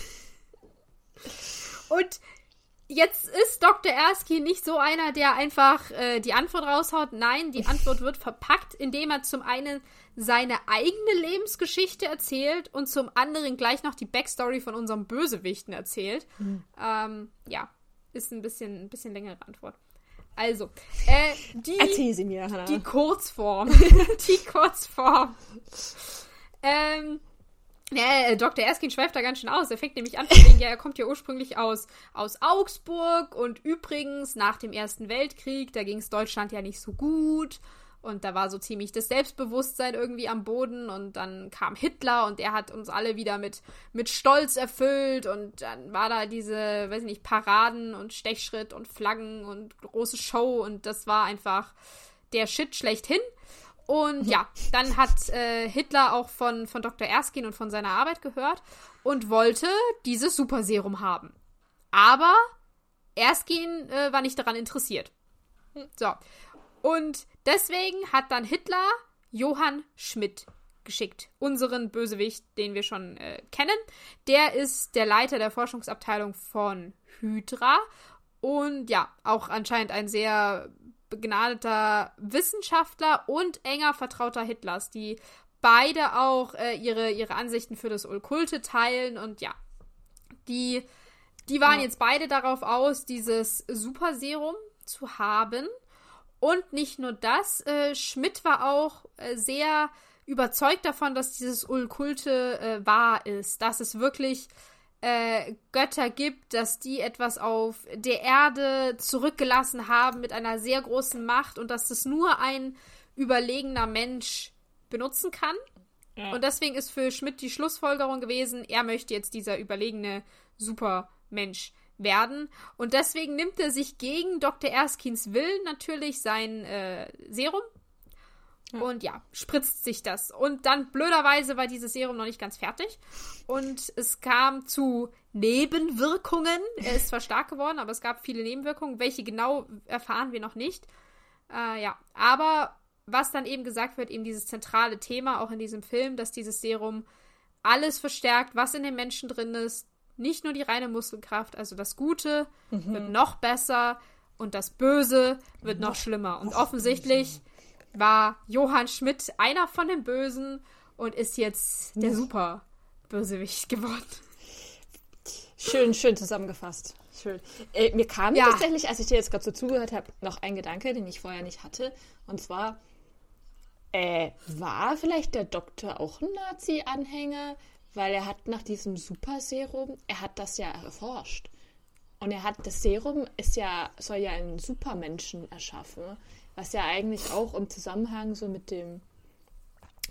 Und jetzt ist Dr. Erskine nicht so einer, der einfach äh, die Antwort raushaut. Nein, die Antwort wird verpackt, indem er zum einen seine eigene Lebensgeschichte erzählt und zum anderen gleich noch die Backstory von unserem Bösewichten erzählt. Mhm. Ähm, ja, ist ein bisschen, ein bisschen längere Antwort. Also, äh, die, Erzähl sie mir, Hannah. die Kurzform. die Kurzform. Ähm, ja, Dr. Erskine schweift da ganz schön aus. Er fängt nämlich an von wegen, ja, er kommt ja ursprünglich aus, aus Augsburg und übrigens nach dem Ersten Weltkrieg, da ging es Deutschland ja nicht so gut und da war so ziemlich das Selbstbewusstsein irgendwie am Boden und dann kam Hitler und er hat uns alle wieder mit, mit Stolz erfüllt und dann war da diese, weiß ich nicht, Paraden und Stechschritt und Flaggen und große Show und das war einfach der Shit schlechthin. Und ja, dann hat äh, Hitler auch von, von Dr. Erskine und von seiner Arbeit gehört und wollte dieses Superserum haben. Aber Erskine äh, war nicht daran interessiert. So. Und deswegen hat dann Hitler Johann Schmidt geschickt. Unseren Bösewicht, den wir schon äh, kennen. Der ist der Leiter der Forschungsabteilung von Hydra. Und ja, auch anscheinend ein sehr begnadeter Wissenschaftler und enger Vertrauter Hitlers, die beide auch äh, ihre, ihre Ansichten für das Okkulte teilen. Und ja, die, die waren ja. jetzt beide darauf aus, dieses Superserum zu haben. Und nicht nur das, äh, Schmidt war auch äh, sehr überzeugt davon, dass dieses Ulkulte äh, wahr ist, dass es wirklich äh, Götter gibt, dass die etwas auf der Erde zurückgelassen haben mit einer sehr großen Macht und dass das nur ein überlegener Mensch benutzen kann. Ja. Und deswegen ist für Schmidt die Schlussfolgerung gewesen, er möchte jetzt dieser überlegene Supermensch werden. Und deswegen nimmt er sich gegen Dr. Erskins Willen natürlich sein äh, Serum. Ja. Und ja, spritzt sich das. Und dann blöderweise war dieses Serum noch nicht ganz fertig. Und es kam zu Nebenwirkungen. Er ist zwar stark geworden, aber es gab viele Nebenwirkungen. Welche genau erfahren wir noch nicht. Äh, ja, aber was dann eben gesagt wird, eben dieses zentrale Thema auch in diesem Film, dass dieses Serum alles verstärkt, was in den Menschen drin ist, nicht nur die reine Muskelkraft, also das Gute mhm. wird noch besser und das Böse wird noch, noch schlimmer. Und offensichtlich. War Johann Schmidt einer von den Bösen und ist jetzt der super Bösewicht geworden. Schön, schön zusammengefasst. Schön. Äh, mir kam ja. tatsächlich, als ich dir jetzt gerade so zugehört habe, noch ein Gedanke, den ich vorher nicht hatte. Und zwar, äh, war vielleicht der Doktor auch ein Nazi-Anhänger? weil er hat nach diesem Super-Serum, er hat das ja erforscht. Und er hat, das Serum ist ja, soll ja einen Supermenschen erschaffen, was ja eigentlich auch im Zusammenhang so mit dem,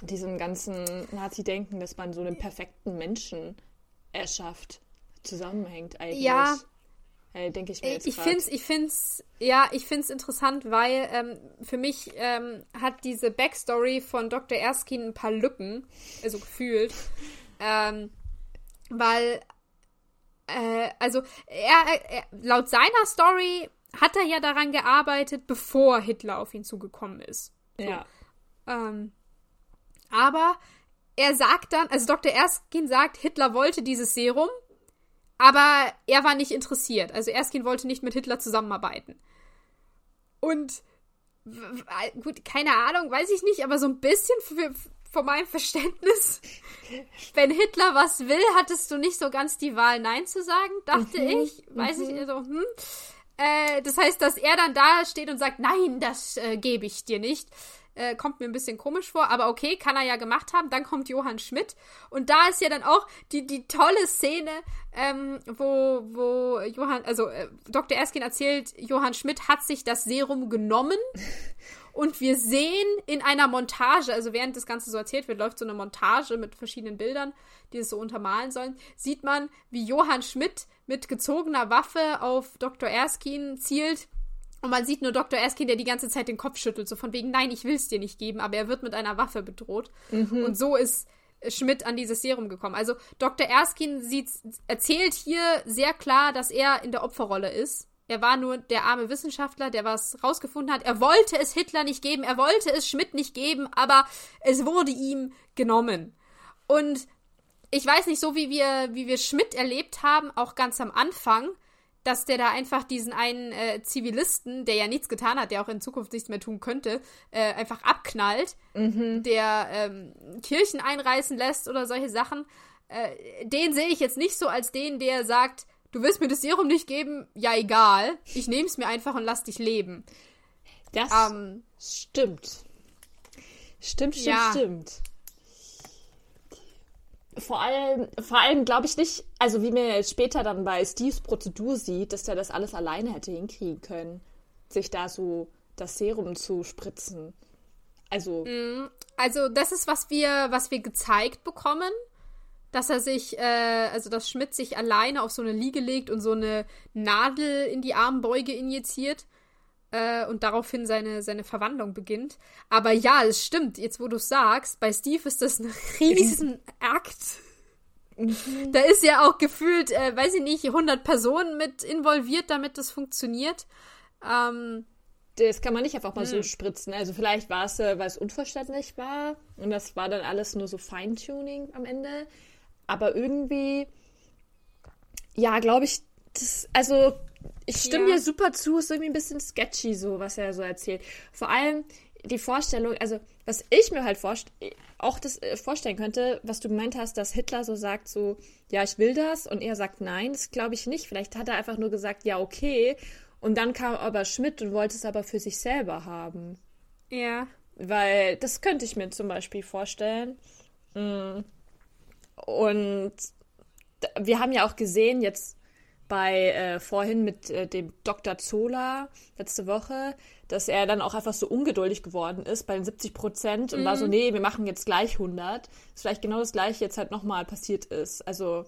diesem ganzen Nazi-Denken, dass man so einen perfekten Menschen erschafft. zusammenhängt eigentlich. Ja. Äh, Denke ich mir jetzt Ich finde es, ich find's, ja, ich find's interessant, weil ähm, für mich ähm, hat diese Backstory von Dr. Erskine ein paar Lücken, also gefühlt. ähm, weil, äh, also, er, er, laut seiner Story hat er ja daran gearbeitet, bevor Hitler auf ihn zugekommen ist. Ja. Ähm, aber er sagt dann, also Dr. Erskine sagt, Hitler wollte dieses Serum, aber er war nicht interessiert. Also Erskine wollte nicht mit Hitler zusammenarbeiten. Und gut, keine Ahnung, weiß ich nicht, aber so ein bisschen für, von meinem Verständnis, wenn Hitler was will, hattest du nicht so ganz die Wahl, Nein zu sagen, dachte ich. Weiß ich, also, hm. Äh, das heißt, dass er dann da steht und sagt, nein, das äh, gebe ich dir nicht. Äh, kommt mir ein bisschen komisch vor, aber okay, kann er ja gemacht haben. Dann kommt Johann Schmidt und da ist ja dann auch die, die tolle Szene, ähm, wo, wo Johann, also äh, Dr. Erskine erzählt, Johann Schmidt hat sich das Serum genommen und wir sehen in einer Montage, also während das Ganze so erzählt wird, läuft so eine Montage mit verschiedenen Bildern, die es so untermalen sollen, sieht man, wie Johann Schmidt mit gezogener Waffe auf Dr. Erskine zielt. Und man sieht nur Dr. Erskine, der die ganze Zeit den Kopf schüttelt, so von wegen, nein, ich will es dir nicht geben, aber er wird mit einer Waffe bedroht. Und so ist Schmidt an dieses Serum gekommen. Also Dr. Erskine sieht, erzählt hier sehr klar, dass er in der Opferrolle ist. Er war nur der arme Wissenschaftler, der was rausgefunden hat. Er wollte es Hitler nicht geben, er wollte es Schmidt nicht geben, aber es wurde ihm genommen. Und ich weiß nicht, so wie wir, wie wir Schmidt erlebt haben, auch ganz am Anfang, dass der da einfach diesen einen äh, Zivilisten, der ja nichts getan hat, der auch in Zukunft nichts mehr tun könnte, äh, einfach abknallt, der ähm, Kirchen einreißen lässt oder solche Sachen. Äh, den sehe ich jetzt nicht so als den, der sagt, du willst mir das Serum nicht geben, ja egal, ich nehme es mir einfach und lass dich leben. Das Ähm, stimmt. Stimmt, stimmt, Ja. stimmt. Vor allem, vor allem glaube ich nicht, also wie man später dann bei Steves Prozedur sieht, dass der das alles alleine hätte hinkriegen können, sich da so das Serum zu spritzen. Also, Also, das ist, was wir, was wir gezeigt bekommen. Dass er sich, äh, also dass Schmidt sich alleine auf so eine Liege legt und so eine Nadel in die Armbeuge injiziert äh, und daraufhin seine, seine Verwandlung beginnt. Aber ja, es stimmt, jetzt wo du sagst, bei Steve ist das ein riesen Akt. Da ist ja auch gefühlt, äh, weiß ich nicht, 100 Personen mit involviert, damit das funktioniert. Ähm, das kann man nicht einfach mal Hm. so spritzen. Also vielleicht war es, äh, weil es unverständlich war und das war dann alles nur so Feintuning am Ende. Aber irgendwie, ja, glaube ich, das, also ich stimme Ja. dir super zu, ist irgendwie ein bisschen sketchy so, was er so erzählt. Vor allem die Vorstellung, also was ich mir halt vorst auch das äh, vorstellen könnte, was du gemeint hast, dass Hitler so sagt, so, ja, ich will das und er sagt nein, das glaube ich nicht. Vielleicht hat er einfach nur gesagt, ja, okay. Und dann kam aber Schmidt und wollte es aber für sich selber haben. ja. Weil das könnte ich mir zum Beispiel vorstellen. Mm. Und wir haben ja auch gesehen, jetzt bei äh, vorhin mit äh, dem Dr. Zola letzte Woche, dass er dann auch einfach so ungeduldig geworden ist bei den 70 Prozent und war so, nee, wir machen jetzt gleich 100. Dass vielleicht genau das gleiche jetzt halt nochmal passiert ist. Also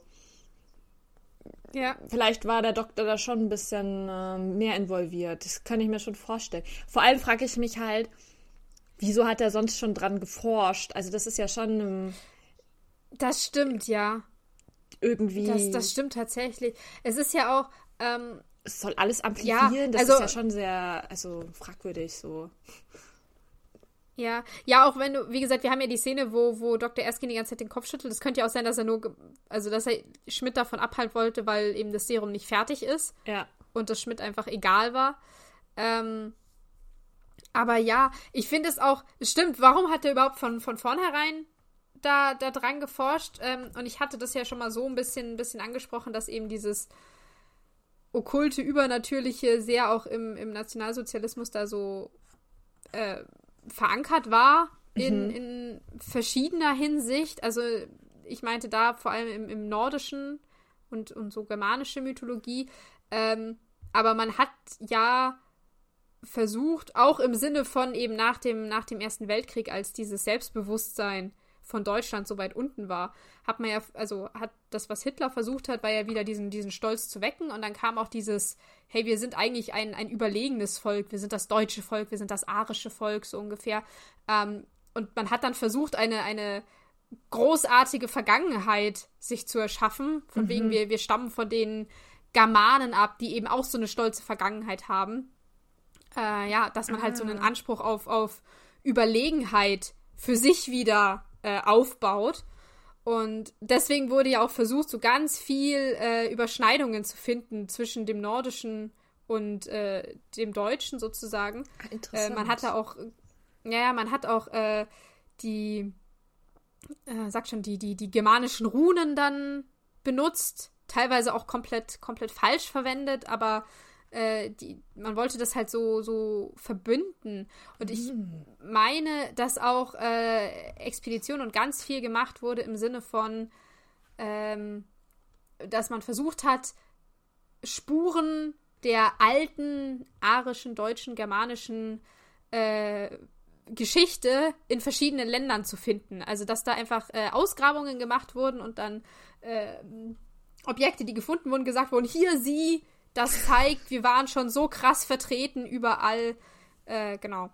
Ja. vielleicht war der Doktor da schon ein bisschen ähm, mehr involviert. Das kann ich mir schon vorstellen. Vor allem frage ich mich halt, wieso hat er sonst schon dran geforscht? Also das ist ja schon ähm, Das stimmt, ja. Irgendwie, Das, das stimmt tatsächlich. Es ist ja auch, ähm, es soll alles amplifieren. Ja, das also- ist ja schon sehr, also fragwürdig so. ja, ja, auch wenn du, wie gesagt, wir haben ja die Szene, wo, wo Dr. Erskine die ganze Zeit den Kopf schüttelt. Es könnte ja auch sein, dass er nur, also dass er Schmidt davon abhalten wollte, weil eben das Serum nicht fertig ist Ja. und das Schmidt einfach egal war. Ähm, aber ja, ich finde es auch, es stimmt, warum hat er überhaupt von, von vornherein da, da dran geforscht? Ähm, und ich hatte das ja schon mal so ein bisschen, ein bisschen angesprochen, dass eben dieses okkulte, übernatürliche sehr auch im, im Nationalsozialismus da so äh, verankert war in, in verschiedener Hinsicht. Also ich meinte da vor allem im, im nordischen und, und so germanische Mythologie. Ähm, aber man hat ja versucht, auch im Sinne von eben nach dem, nach dem Ersten Weltkrieg, als dieses Selbstbewusstsein von Deutschland so weit unten war, hat man ja, also hat das, was Hitler versucht hat, war ja wieder diesen, diesen Stolz zu wecken und dann kam auch dieses, hey, wir sind eigentlich ein, ein überlegenes Volk, wir sind das deutsche Volk, wir sind das arische Volk, so ungefähr. Ähm, und man hat dann versucht, eine, eine großartige Vergangenheit sich zu erschaffen, von mhm. wegen wir, wir stammen von den Germanen ab, die eben auch so eine stolze Vergangenheit haben. Äh, ja, dass man halt so einen ah. Anspruch auf, auf Überlegenheit für sich wieder äh, aufbaut. Und deswegen wurde ja auch versucht, so ganz viel äh, Überschneidungen zu finden zwischen dem Nordischen und äh, dem Deutschen sozusagen. Ah, interessant. Äh, man hatte auch, ja, man hat auch äh, die, sag schon, die, die, die germanischen Runen dann benutzt, teilweise auch komplett, komplett falsch verwendet, aber äh, die, man wollte das halt so, so verbünden. Und ich mm. meine, dass auch äh, Expedition und ganz viel gemacht wurde im Sinne von, ähm, dass man versucht hat, Spuren der alten arischen, deutschen, germanischen äh, Geschichte in verschiedenen Ländern zu finden. Also dass da einfach äh, Ausgrabungen gemacht wurden und dann äh, Objekte, die gefunden wurden, gesagt wurden, hier sie, das zeigt, wir waren schon so krass vertreten überall. Äh, genau.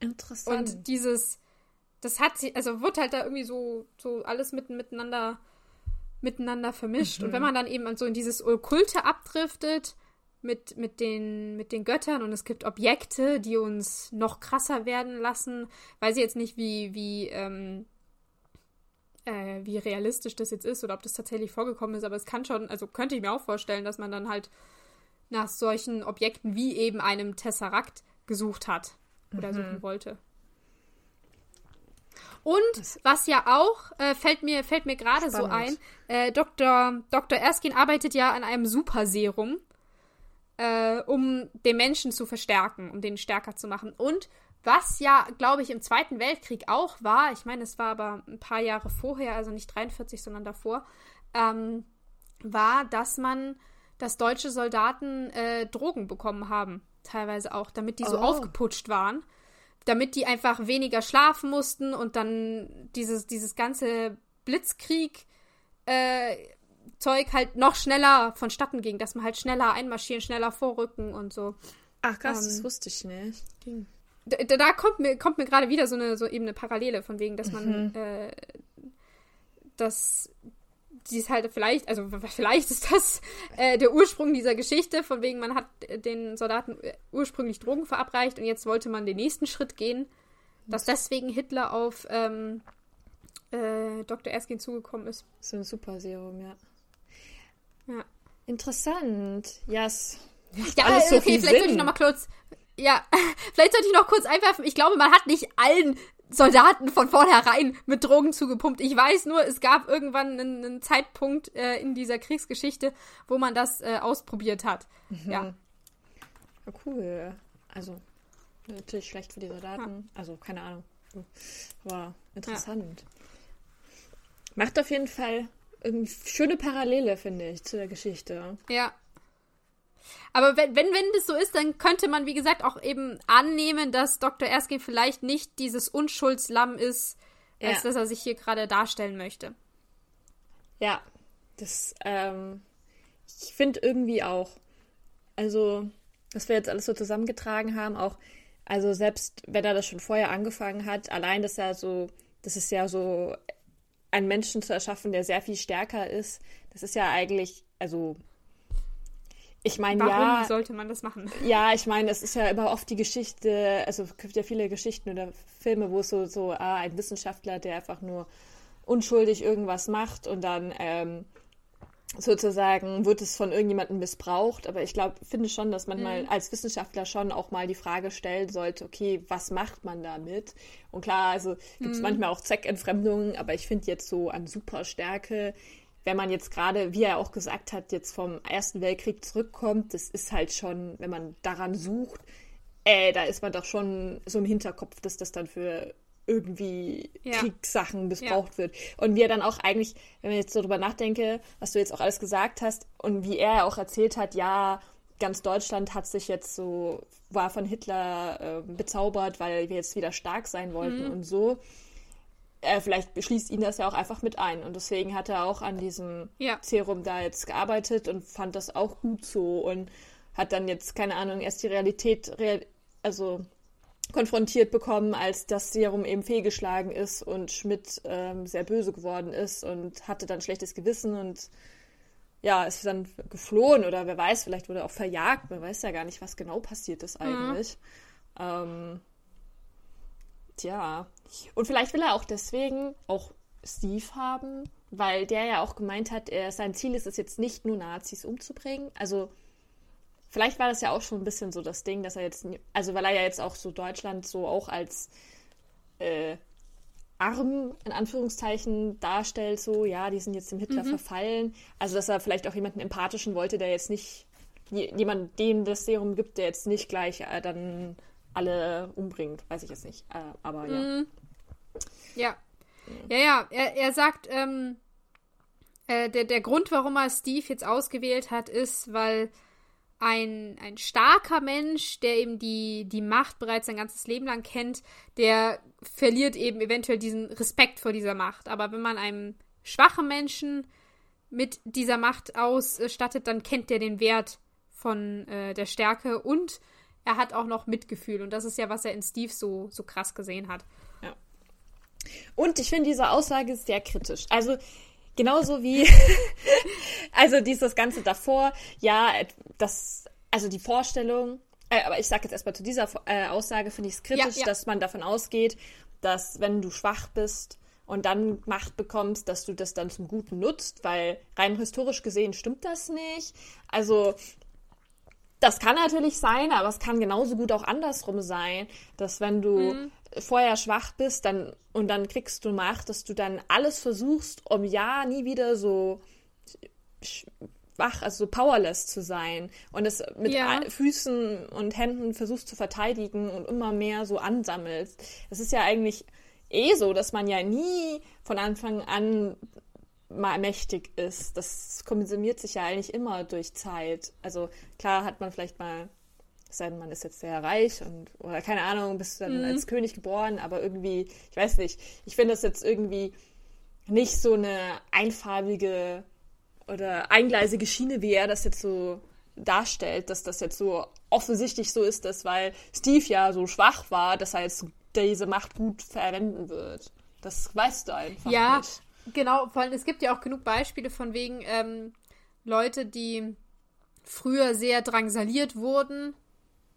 Interessant. Und dieses, das hat sie, also wird halt da irgendwie so, so alles mit, miteinander, miteinander vermischt. Mhm. Und wenn man dann eben so in dieses Okkulte abdriftet, mit, mit, den, mit den Göttern und es gibt Objekte, die uns noch krasser werden lassen. Weiß ich jetzt nicht, wie, wie, ähm, äh, wie realistisch das jetzt ist oder ob das tatsächlich vorgekommen ist, aber es kann schon, also könnte ich mir auch vorstellen, dass man dann halt nach solchen Objekten wie eben einem Tesserakt gesucht hat oder mhm. suchen wollte. Und was ja auch, äh, fällt mir, fällt mir gerade so ein, äh, Dr. Dr. Erskine arbeitet ja an einem Superserum, äh, um den Menschen zu verstärken, um den stärker zu machen. Und was ja, glaube ich, im Zweiten Weltkrieg auch war, ich meine, es war aber ein paar Jahre vorher, also nicht 43, sondern davor, ähm, war, dass man dass deutsche Soldaten äh, Drogen bekommen haben, teilweise auch, damit die so oh. aufgeputscht waren, damit die einfach weniger schlafen mussten und dann dieses, dieses ganze Blitzkrieg äh, Zeug halt noch schneller vonstatten ging, dass man halt schneller einmarschieren, schneller vorrücken und so. Ach krass, ähm, das wusste ich nicht. Da, da, kommt mir, kommt mir gerade wieder so eine, so eben eine Parallele, von wegen, dass man mhm. äh, dass die ist halt vielleicht, also vielleicht ist das äh, der Ursprung dieser Geschichte, von wegen man hat den Soldaten ursprünglich Drogen verabreicht und jetzt wollte man den nächsten Schritt gehen, dass deswegen Hitler auf ähm, äh, Dr. Erskine zugekommen ist. So ein Superserum, ja. Ja. Interessant. Yes. Ja, alles so okay, vielleicht Sinn. sollte ich noch mal kurz. Ja, vielleicht sollte ich noch kurz einwerfen. Ich glaube, man hat nicht allen Soldaten von vornherein mit Drogen zugepumpt. Ich weiß nur, es gab irgendwann einen, einen Zeitpunkt äh, in dieser Kriegsgeschichte, wo man das äh, ausprobiert hat. Mhm. Ja. ja. Cool. Also, natürlich schlecht für die Soldaten. Ja. Also, keine Ahnung. Aber interessant. Ja. Macht auf jeden Fall eine schöne Parallele, finde ich, zu der Geschichte. Ja, aber wenn, wenn, wenn das so ist, dann könnte man, wie gesagt, auch eben annehmen, dass Dr. Erskine vielleicht nicht dieses Unschuldslamm ist, ja. als dass er sich hier gerade darstellen möchte. Ja, das, ähm, ich finde irgendwie auch, also, was wir jetzt alles so zusammengetragen haben, auch, also selbst wenn er das schon vorher angefangen hat, allein, dass er so, das ist ja so, einen Menschen zu erschaffen, der sehr viel stärker ist, das ist ja eigentlich, also ich meine, ja. Warum sollte man das machen? Ja, ich meine, es ist ja immer oft die Geschichte, also es gibt ja viele Geschichten oder Filme, wo es so, so ah, ein Wissenschaftler, der einfach nur unschuldig irgendwas macht und dann ähm, sozusagen wird es von irgendjemandem missbraucht. Aber ich glaube, finde schon, dass man mhm. mal als Wissenschaftler schon auch mal die Frage stellen sollte, okay, was macht man damit? Und klar, also gibt es mhm. manchmal auch Zweckentfremdungen, aber ich finde jetzt so an Superstärke wenn man jetzt gerade, wie er auch gesagt hat, jetzt vom Ersten Weltkrieg zurückkommt, das ist halt schon, wenn man daran sucht, äh, da ist man doch schon so im Hinterkopf, dass das dann für irgendwie ja. Kriegssachen missbraucht ja. wird. Und wie er dann auch eigentlich, wenn man jetzt so drüber nachdenke, was du jetzt auch alles gesagt hast und wie er auch erzählt hat, ja, ganz Deutschland hat sich jetzt so, war von Hitler äh, bezaubert, weil wir jetzt wieder stark sein wollten mhm. und so äh, vielleicht beschließt ihn das ja auch einfach mit ein. Und deswegen hat er auch an diesem Ja. Serum da jetzt gearbeitet und fand das auch gut so und hat dann jetzt, keine Ahnung, erst die Realität real also konfrontiert bekommen, als das Serum eben fehlgeschlagen ist und Schmidt ähm, sehr böse geworden ist und hatte dann schlechtes Gewissen und ja, ist dann geflohen oder wer weiß, vielleicht wurde er auch verjagt. Man weiß ja gar nicht, was genau passiert ist eigentlich. Ähm, tja. Und vielleicht will er auch deswegen auch Steve haben, weil der ja auch gemeint hat, er, sein Ziel ist es jetzt nicht nur Nazis umzubringen. Also vielleicht war das ja auch schon ein bisschen so das Ding, dass er jetzt, also weil er ja jetzt auch so Deutschland so auch als äh, arm in Anführungszeichen darstellt, so ja, die sind jetzt dem Hitler verfallen. Also dass er vielleicht auch jemanden empathischen wollte, der jetzt nicht je- jemand, dem das Serum gibt, der jetzt nicht gleich äh, dann alle umbringt, weiß ich jetzt nicht. Äh, aber ja. Mhm. Ja. Ja, ja, er, er sagt, ähm, äh, der, der Grund, warum er Steve jetzt ausgewählt hat, ist, weil ein, ein starker Mensch, der eben die, die Macht bereits sein ganzes Leben lang kennt, der verliert eben eventuell diesen Respekt vor dieser Macht. Aber wenn man einem schwachen Menschen mit dieser Macht ausstattet, dann kennt der den Wert von äh, der Stärke und er hat auch noch Mitgefühl. Und das ist ja, was er in Steve so, so krass gesehen hat. Und ich finde diese Aussage sehr kritisch. Also genauso wie, also dieses Ganze davor, ja, das, also die Vorstellung, äh, aber ich sage jetzt erstmal zu dieser äh, Aussage, finde ich es kritisch, Ja, ja. dass man davon ausgeht, dass wenn du schwach bist und dann Macht bekommst, dass du das dann zum Guten nutzt, weil rein historisch gesehen stimmt das nicht. Also das kann natürlich sein, aber es kann genauso gut auch andersrum sein, dass wenn du vorher schwach bist dann, und dann kriegst du Macht, dass du dann alles versuchst, um ja nie wieder so schwach, also so powerless zu sein und es mit Ja. Füßen und Händen versuchst zu verteidigen und immer mehr so ansammelst. Es ist ja eigentlich eh so, dass man ja nie von Anfang an mal mächtig ist. Das konsumiert sich ja eigentlich immer durch Zeit. Also klar hat man vielleicht mal, sei denn, man ist jetzt sehr reich und oder keine Ahnung, bist dann als König geboren, aber irgendwie, ich weiß nicht, ich finde das jetzt irgendwie nicht so eine einfarbige oder eingleisige Schiene, wie er das jetzt so darstellt, dass das jetzt so offensichtlich so ist, dass weil Steve ja so schwach war, dass er jetzt diese Macht gut verwenden wird. Das weißt du einfach Ja, nicht. Genau. Vor allem, es gibt ja auch genug Beispiele von wegen ähm, Leute, die früher sehr drangsaliert wurden,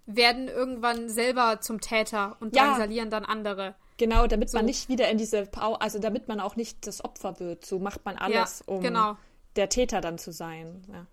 werden irgendwann selber zum Täter und Ja. drangsalieren dann andere. Genau, damit man So. nicht wieder in diese, Pau also damit man auch nicht das Opfer wird. So macht man alles, Ja, um genau. der Täter dann zu sein. Ja.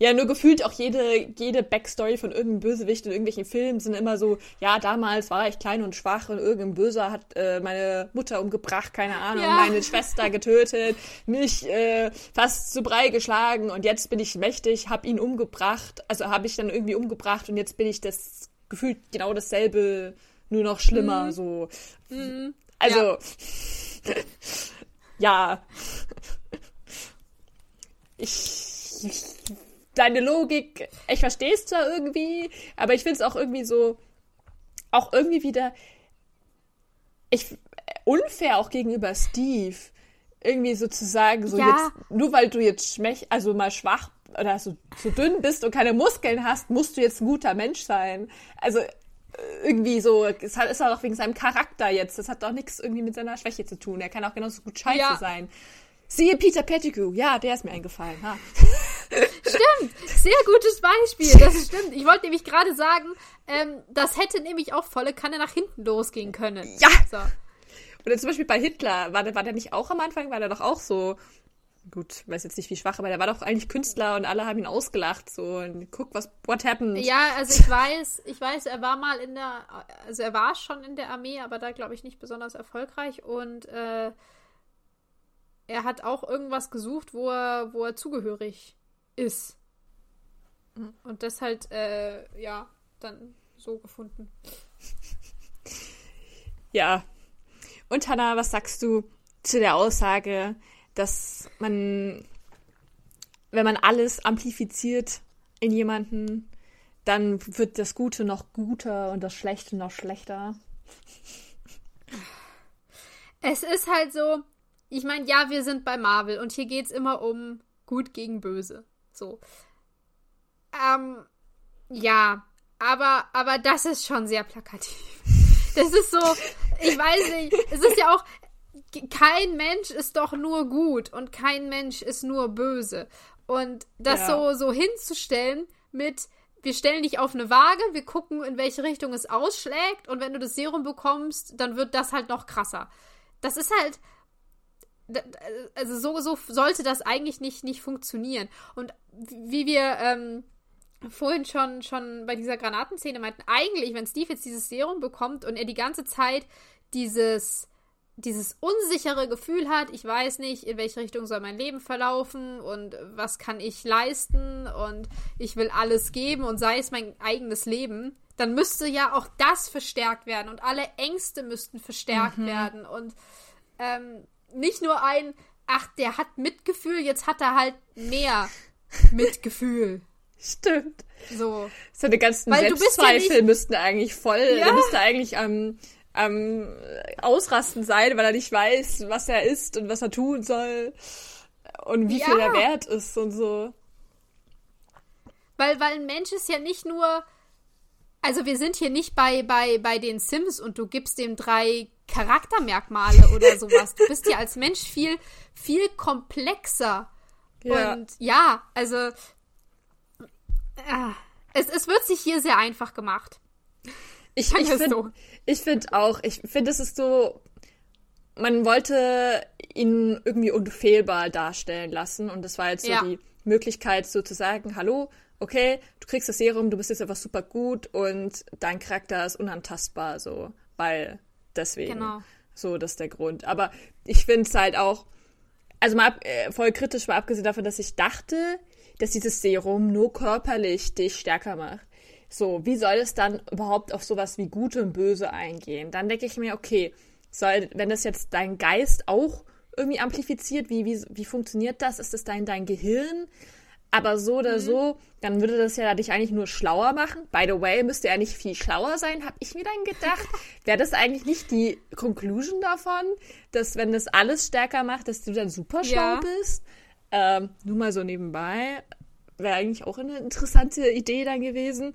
Ja, nur gefühlt auch jede, jede Backstory von irgendeinem Bösewicht in irgendwelchen Filmen sind immer so, ja, damals war ich klein und schwach und irgendein Böser hat äh, meine Mutter umgebracht, keine Ahnung, Ja. meine Schwester getötet, mich äh, fast zu Brei geschlagen und jetzt bin ich mächtig, hab ihn umgebracht, also habe ich dann irgendwie umgebracht und jetzt bin ich das gefühlt genau dasselbe, nur noch schlimmer, so. Also, ja. Ich, ich. Deine Logik, ich verstehe es zwar irgendwie, aber ich finde es auch irgendwie so. Auch irgendwie wieder. Ich. Unfair auch gegenüber Steve. Irgendwie sozusagen, so Ja. jetzt, nur weil du jetzt schmech, also mal schwach oder so, so dünn bist und keine Muskeln hast, musst du jetzt ein guter Mensch sein. Also äh, irgendwie so, es hat- ist auch wegen seinem Charakter jetzt. Das hat doch nichts irgendwie mit seiner Schwäche zu tun. Er kann auch genauso gut scheiße Ja. sein. Siehe Peter Pettigrew. Ja, der ist mir eingefallen. Ha. Stimmt, sehr gutes Beispiel, das stimmt. Ich wollte nämlich gerade sagen, ähm, das hätte nämlich auch volle Kanne nach hinten losgehen können. Ja. So. Oder zum Beispiel bei Hitler, war der, war der nicht auch am Anfang, war der doch auch so, gut, weiß jetzt nicht wie schwach, aber der war doch eigentlich Künstler und alle haben ihn ausgelacht, so, und guck, was, what happened? Ja, also ich weiß, ich weiß, er war mal in der, also er war schon in der Armee, aber da glaube ich nicht besonders erfolgreich und äh, er hat auch irgendwas gesucht, wo er, wo er zugehörig ist. Und das halt, äh, ja, dann so gefunden. Ja. Und Hannah, was sagst du zu der Aussage, dass man, wenn man alles amplifiziert in jemanden, dann wird das Gute noch guter und das Schlechte noch schlechter? es ist halt so, ich meine, ja, wir sind bei Marvel und hier geht es immer um gut gegen böse. So. Ähm, ja, aber, aber das ist schon sehr plakativ. Das ist so, ich weiß nicht, es ist ja auch, kein Mensch ist doch nur gut und kein Mensch ist nur böse. Und das ja. so, so hinzustellen mit, wir stellen dich auf eine Waage, wir gucken, in welche Richtung es ausschlägt und wenn du das Serum bekommst, dann wird das halt noch krasser. Das ist halt, also so, so sollte das eigentlich nicht, nicht funktionieren. Und wie wir ähm, vorhin schon, schon bei dieser Granatenszene meinten, eigentlich, wenn Steve jetzt dieses Serum bekommt und er die ganze Zeit dieses dieses unsichere Gefühl hat, ich weiß nicht, in welche Richtung soll mein Leben verlaufen und was kann ich leisten und ich will alles geben und sei es mein eigenes Leben, dann müsste ja auch das verstärkt werden und alle Ängste müssten verstärkt mhm. werden und ähm, nicht nur ein, ach, der hat Mitgefühl, jetzt hat er halt mehr Mitgefühl. Stimmt. So. Seine ganzen Weil Selbstzweifel ja müssten eigentlich voll, ja. der müsste eigentlich am am Ausrasten sein, weil er nicht weiß, was er ist und was er tun soll und wie ja. viel er wert ist und so. Weil, weil ein Mensch ist ja nicht nur. Also wir sind hier nicht bei, bei, bei den Sims und du gibst dem drei Charaktermerkmale oder sowas. Du bist ja als Mensch viel, viel komplexer. Ja. Und ja, also äh, es, es wird sich hier sehr einfach gemacht. Ich, ich finde so. find auch, ich finde, es ist so, man wollte ihn irgendwie unfehlbar darstellen lassen und das war jetzt so ja. die Möglichkeit, so zu sagen, hallo, okay, du kriegst das Serum, du bist jetzt einfach super gut und dein Charakter ist unantastbar, so, weil deswegen. Genau. So, das ist der Grund. Aber ich finde es halt auch, also mal äh, voll kritisch, mal abgesehen davon, dass ich dachte, dass dieses Serum nur körperlich dich stärker macht. So, wie soll es dann überhaupt auf sowas wie Gut und Böse eingehen? Dann denke ich mir, okay, soll, wenn das jetzt dein Geist auch irgendwie amplifiziert, wie, wie, wie funktioniert das? Ist das dein, dein Gehirn? Aber so oder mhm. so, dann würde das ja dich eigentlich nur schlauer machen. By the way, müsste er nicht viel schlauer sein, habe ich mir dann gedacht. Wäre das eigentlich nicht die Conclusion davon, dass wenn das alles stärker macht, dass du dann super schlau ja. bist? Ähm, nur mal so nebenbei. Wäre eigentlich auch eine interessante Idee dann gewesen.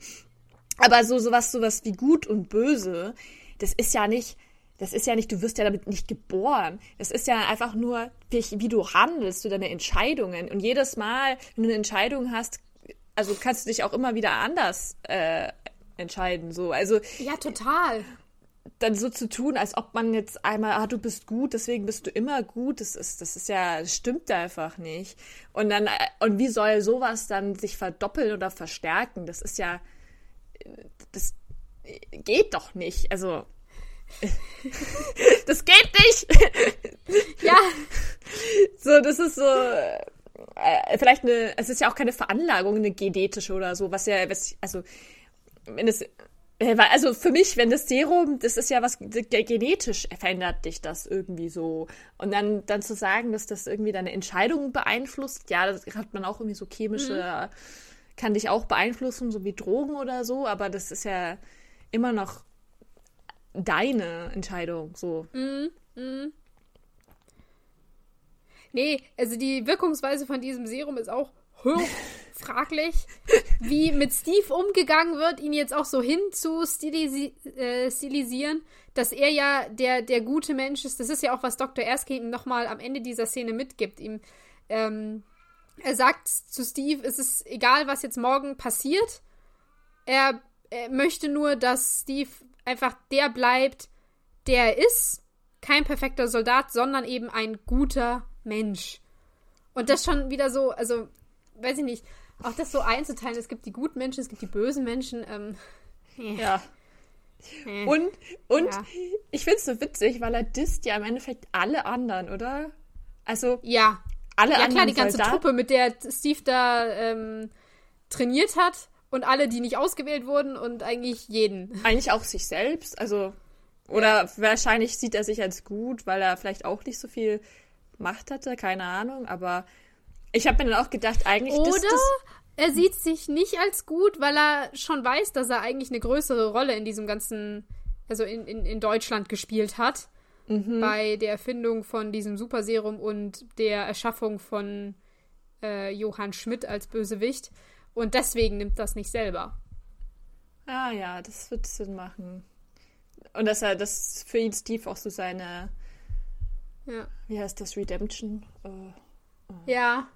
Aber so sowas, sowas wie gut und böse, das ist ja nicht, das ist ja nicht, du wirst ja damit nicht geboren. Das ist ja einfach nur, wie, wie du handelst, du deine Entscheidungen. Und jedes Mal, wenn du eine Entscheidung hast, also kannst du dich auch immer wieder anders äh, entscheiden. So, also ja, total. Dann so zu tun, als ob man jetzt einmal, ah, du bist gut, deswegen bist du immer gut, das ist, das ist ja, das stimmt einfach nicht. Und dann, äh, und wie soll sowas dann sich verdoppeln oder verstärken? Das ist ja, das geht doch nicht. Also, das geht nicht. ja. So, das ist so, äh, vielleicht eine, es ist ja auch keine Veranlagung, eine genetische oder so, was ja, was, also, wenn es, äh, also für mich, wenn das Serum, das ist ja was genetisch verändert dich das irgendwie so. Und dann, dann zu sagen, dass das irgendwie deine Entscheidungen beeinflusst, ja, das hat man auch irgendwie so chemische mhm kann dich auch beeinflussen, so wie Drogen oder so, aber das ist ja immer noch deine Entscheidung, so. Mm, mm. Nee, also die Wirkungsweise von diesem Serum ist auch fraglich, wie mit Steve umgegangen wird, ihn jetzt auch so hin zu stilisi äh, stilisieren, dass er ja der, der gute Mensch ist. Das ist ja auch, was Dr. Erskine ihm nochmal am Ende dieser Szene mitgibt. Ihm ähm, er sagt zu Steve, es ist egal, was jetzt morgen passiert. Er, er möchte nur, dass Steve einfach der bleibt, der er ist. Kein perfekter Soldat, sondern eben ein guter Mensch. Und das schon wieder so, also, weiß ich nicht, auch das so einzuteilen, es gibt die guten Menschen, es gibt die bösen Menschen. Ähm, ja. Äh. Und, und ja. ich finde es so witzig, weil er disst ja im Endeffekt alle anderen, oder? Also, ja alle ja, anderen klar, die ganze Soldaten. Truppe, mit der Steve da ähm, trainiert hat und alle, die nicht ausgewählt wurden und eigentlich jeden. Eigentlich auch sich selbst, also oder ja. wahrscheinlich sieht er sich als gut, weil er vielleicht auch nicht so viel Macht hatte, keine Ahnung, aber ich habe mir dann auch gedacht, eigentlich Oder das, das er sieht sich nicht als gut, weil er schon weiß, dass er eigentlich eine größere Rolle in diesem ganzen, also in, in, in Deutschland gespielt hat. Mhm. bei der Erfindung von diesem Superserum und der Erschaffung von äh, Johann Schmidt als Bösewicht. Und deswegen nimmt das nicht selber. Ah ja, das wird Sinn machen. Und dass er das für ihn Steve auch so seine, Ja. wie heißt das, Redemption? Äh, Ja,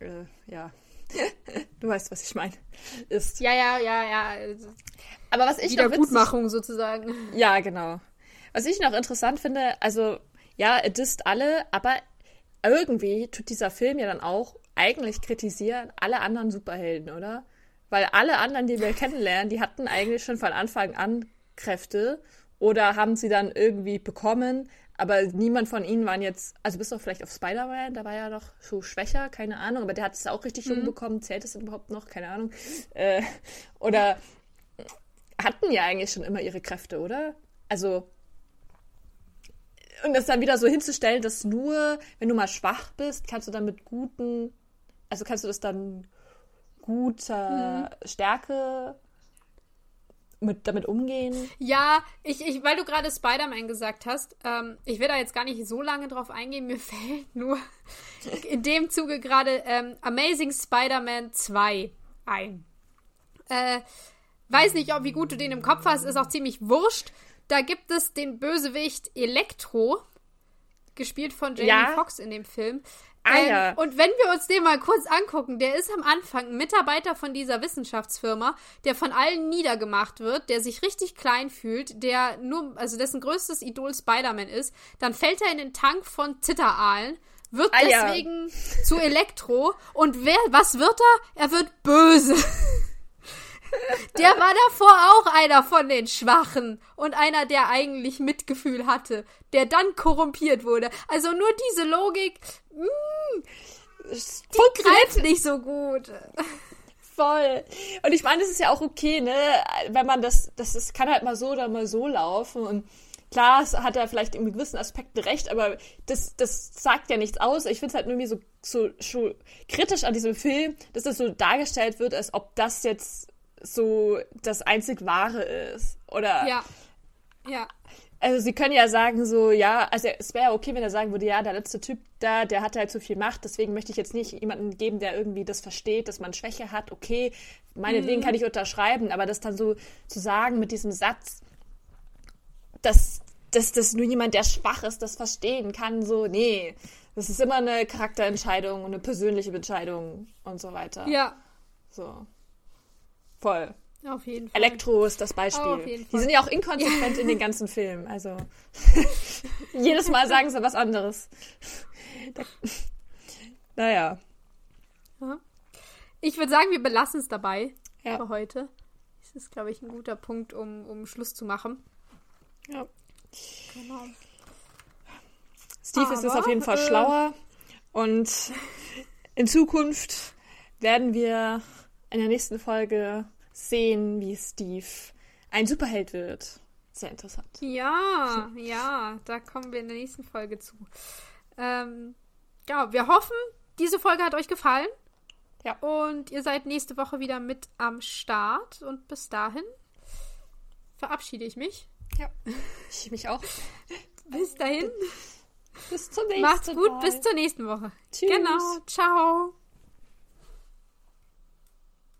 äh, ja. du weißt, was ich meine. Ist. ja, ja, ja, ja. Aber was ich noch witzig, Wiedergutmachung sozusagen. Ja, genau. Was ich noch interessant finde, also ja, er disst alle, aber irgendwie tut dieser Film ja dann auch eigentlich kritisieren alle anderen Superhelden, oder? Weil alle anderen, die wir kennenlernen, die hatten eigentlich schon von Anfang an Kräfte oder haben sie dann irgendwie bekommen, aber niemand von ihnen waren jetzt, also bis auf vielleicht auf Spider-Man, da war ja noch so schwächer, keine Ahnung, aber der hat es auch richtig jung bekommen, zählt es überhaupt noch, keine Ahnung. Äh, oder hatten ja eigentlich schon immer ihre Kräfte, oder? Also und das dann wieder so hinzustellen, dass nur, wenn du mal schwach bist, kannst du dann mit guten, also kannst du das dann guter Stärke mit, damit umgehen. Ja, ich, ich, weil du gerade Spider-Man gesagt hast, ähm, ich will da jetzt gar nicht so lange drauf eingehen, mir fällt nur in dem Zuge gerade ähm, Amazing Spider-Man 2 ein. Äh, weiß nicht, ob wie gut du den im Kopf hast, ist auch ziemlich wurscht. Da gibt es den Bösewicht Elektro, gespielt von Jamie Ja. Foxx in dem Film. Ähm, ja. Und wenn wir uns den mal kurz angucken, der ist am Anfang ein Mitarbeiter von dieser Wissenschaftsfirma, der von allen niedergemacht wird, der sich richtig klein fühlt, der nur, also dessen größtes Idol Spider-Man ist, dann fällt er in den Tank von Zitteraalen, wird ja. deswegen zu Elektro und wer, was wird er? Er wird böse. Der war davor auch einer von den Schwachen und einer, der eigentlich Mitgefühl hatte, der dann korrumpiert wurde. Also nur diese Logik, die greift nicht so gut. Voll. Und ich meine, es ist ja auch okay, ne, wenn man das, das ist, kann halt mal so oder mal so laufen und klar, es hat er vielleicht in gewissen Aspekten recht, aber das, das sagt ja nichts aus. Ich finde es halt irgendwie so, so, so kritisch an diesem Film, dass das so dargestellt wird, als ob das jetzt so das einzig Wahre ist. Oder Ja. Ja. Also sie können ja sagen so, ja, also es wäre ja okay, wenn er sagen würde, ja, der letzte Typ da, der hatte halt so viel Macht, deswegen möchte ich jetzt nicht jemanden geben, der irgendwie das versteht, dass man Schwäche hat, okay, meinetwegen kann ich unterschreiben, aber das dann so zu sagen mit diesem Satz, dass, dass das nur jemand, der schwach ist, das verstehen kann, so, nee, das ist immer eine Charakterentscheidung und eine persönliche Entscheidung und so weiter. Ja. So. Voll. Auf jeden Fall. Elektro ist das Beispiel. Jeden Die sind ja auch inkonsequent in den ganzen Filmen. Also jedes Mal sagen sie was anderes. Naja. Ich würde sagen, wir belassen es dabei Ja. für heute. Das ist, glaube ich, ein guter Punkt, um, um Schluss zu machen. ja. Genau. Steve ist jetzt Aber, auf jeden Fall äh, schlauer. Und in Zukunft werden wir in der nächsten Folge sehen, wie Steve ein Superheld wird. Sehr interessant. Ja, ja, da kommen wir in der nächsten Folge zu. Ähm, ja, wir hoffen, diese Folge hat euch gefallen. Ja. Und ihr seid nächste Woche wieder mit am Start. Und bis dahin verabschiede ich mich. Ja. Ich mich auch. Bis dahin. Bis zum nächsten Macht's gut. Mal. Bis zur nächsten Woche. Tschüss. Genau. Ciao.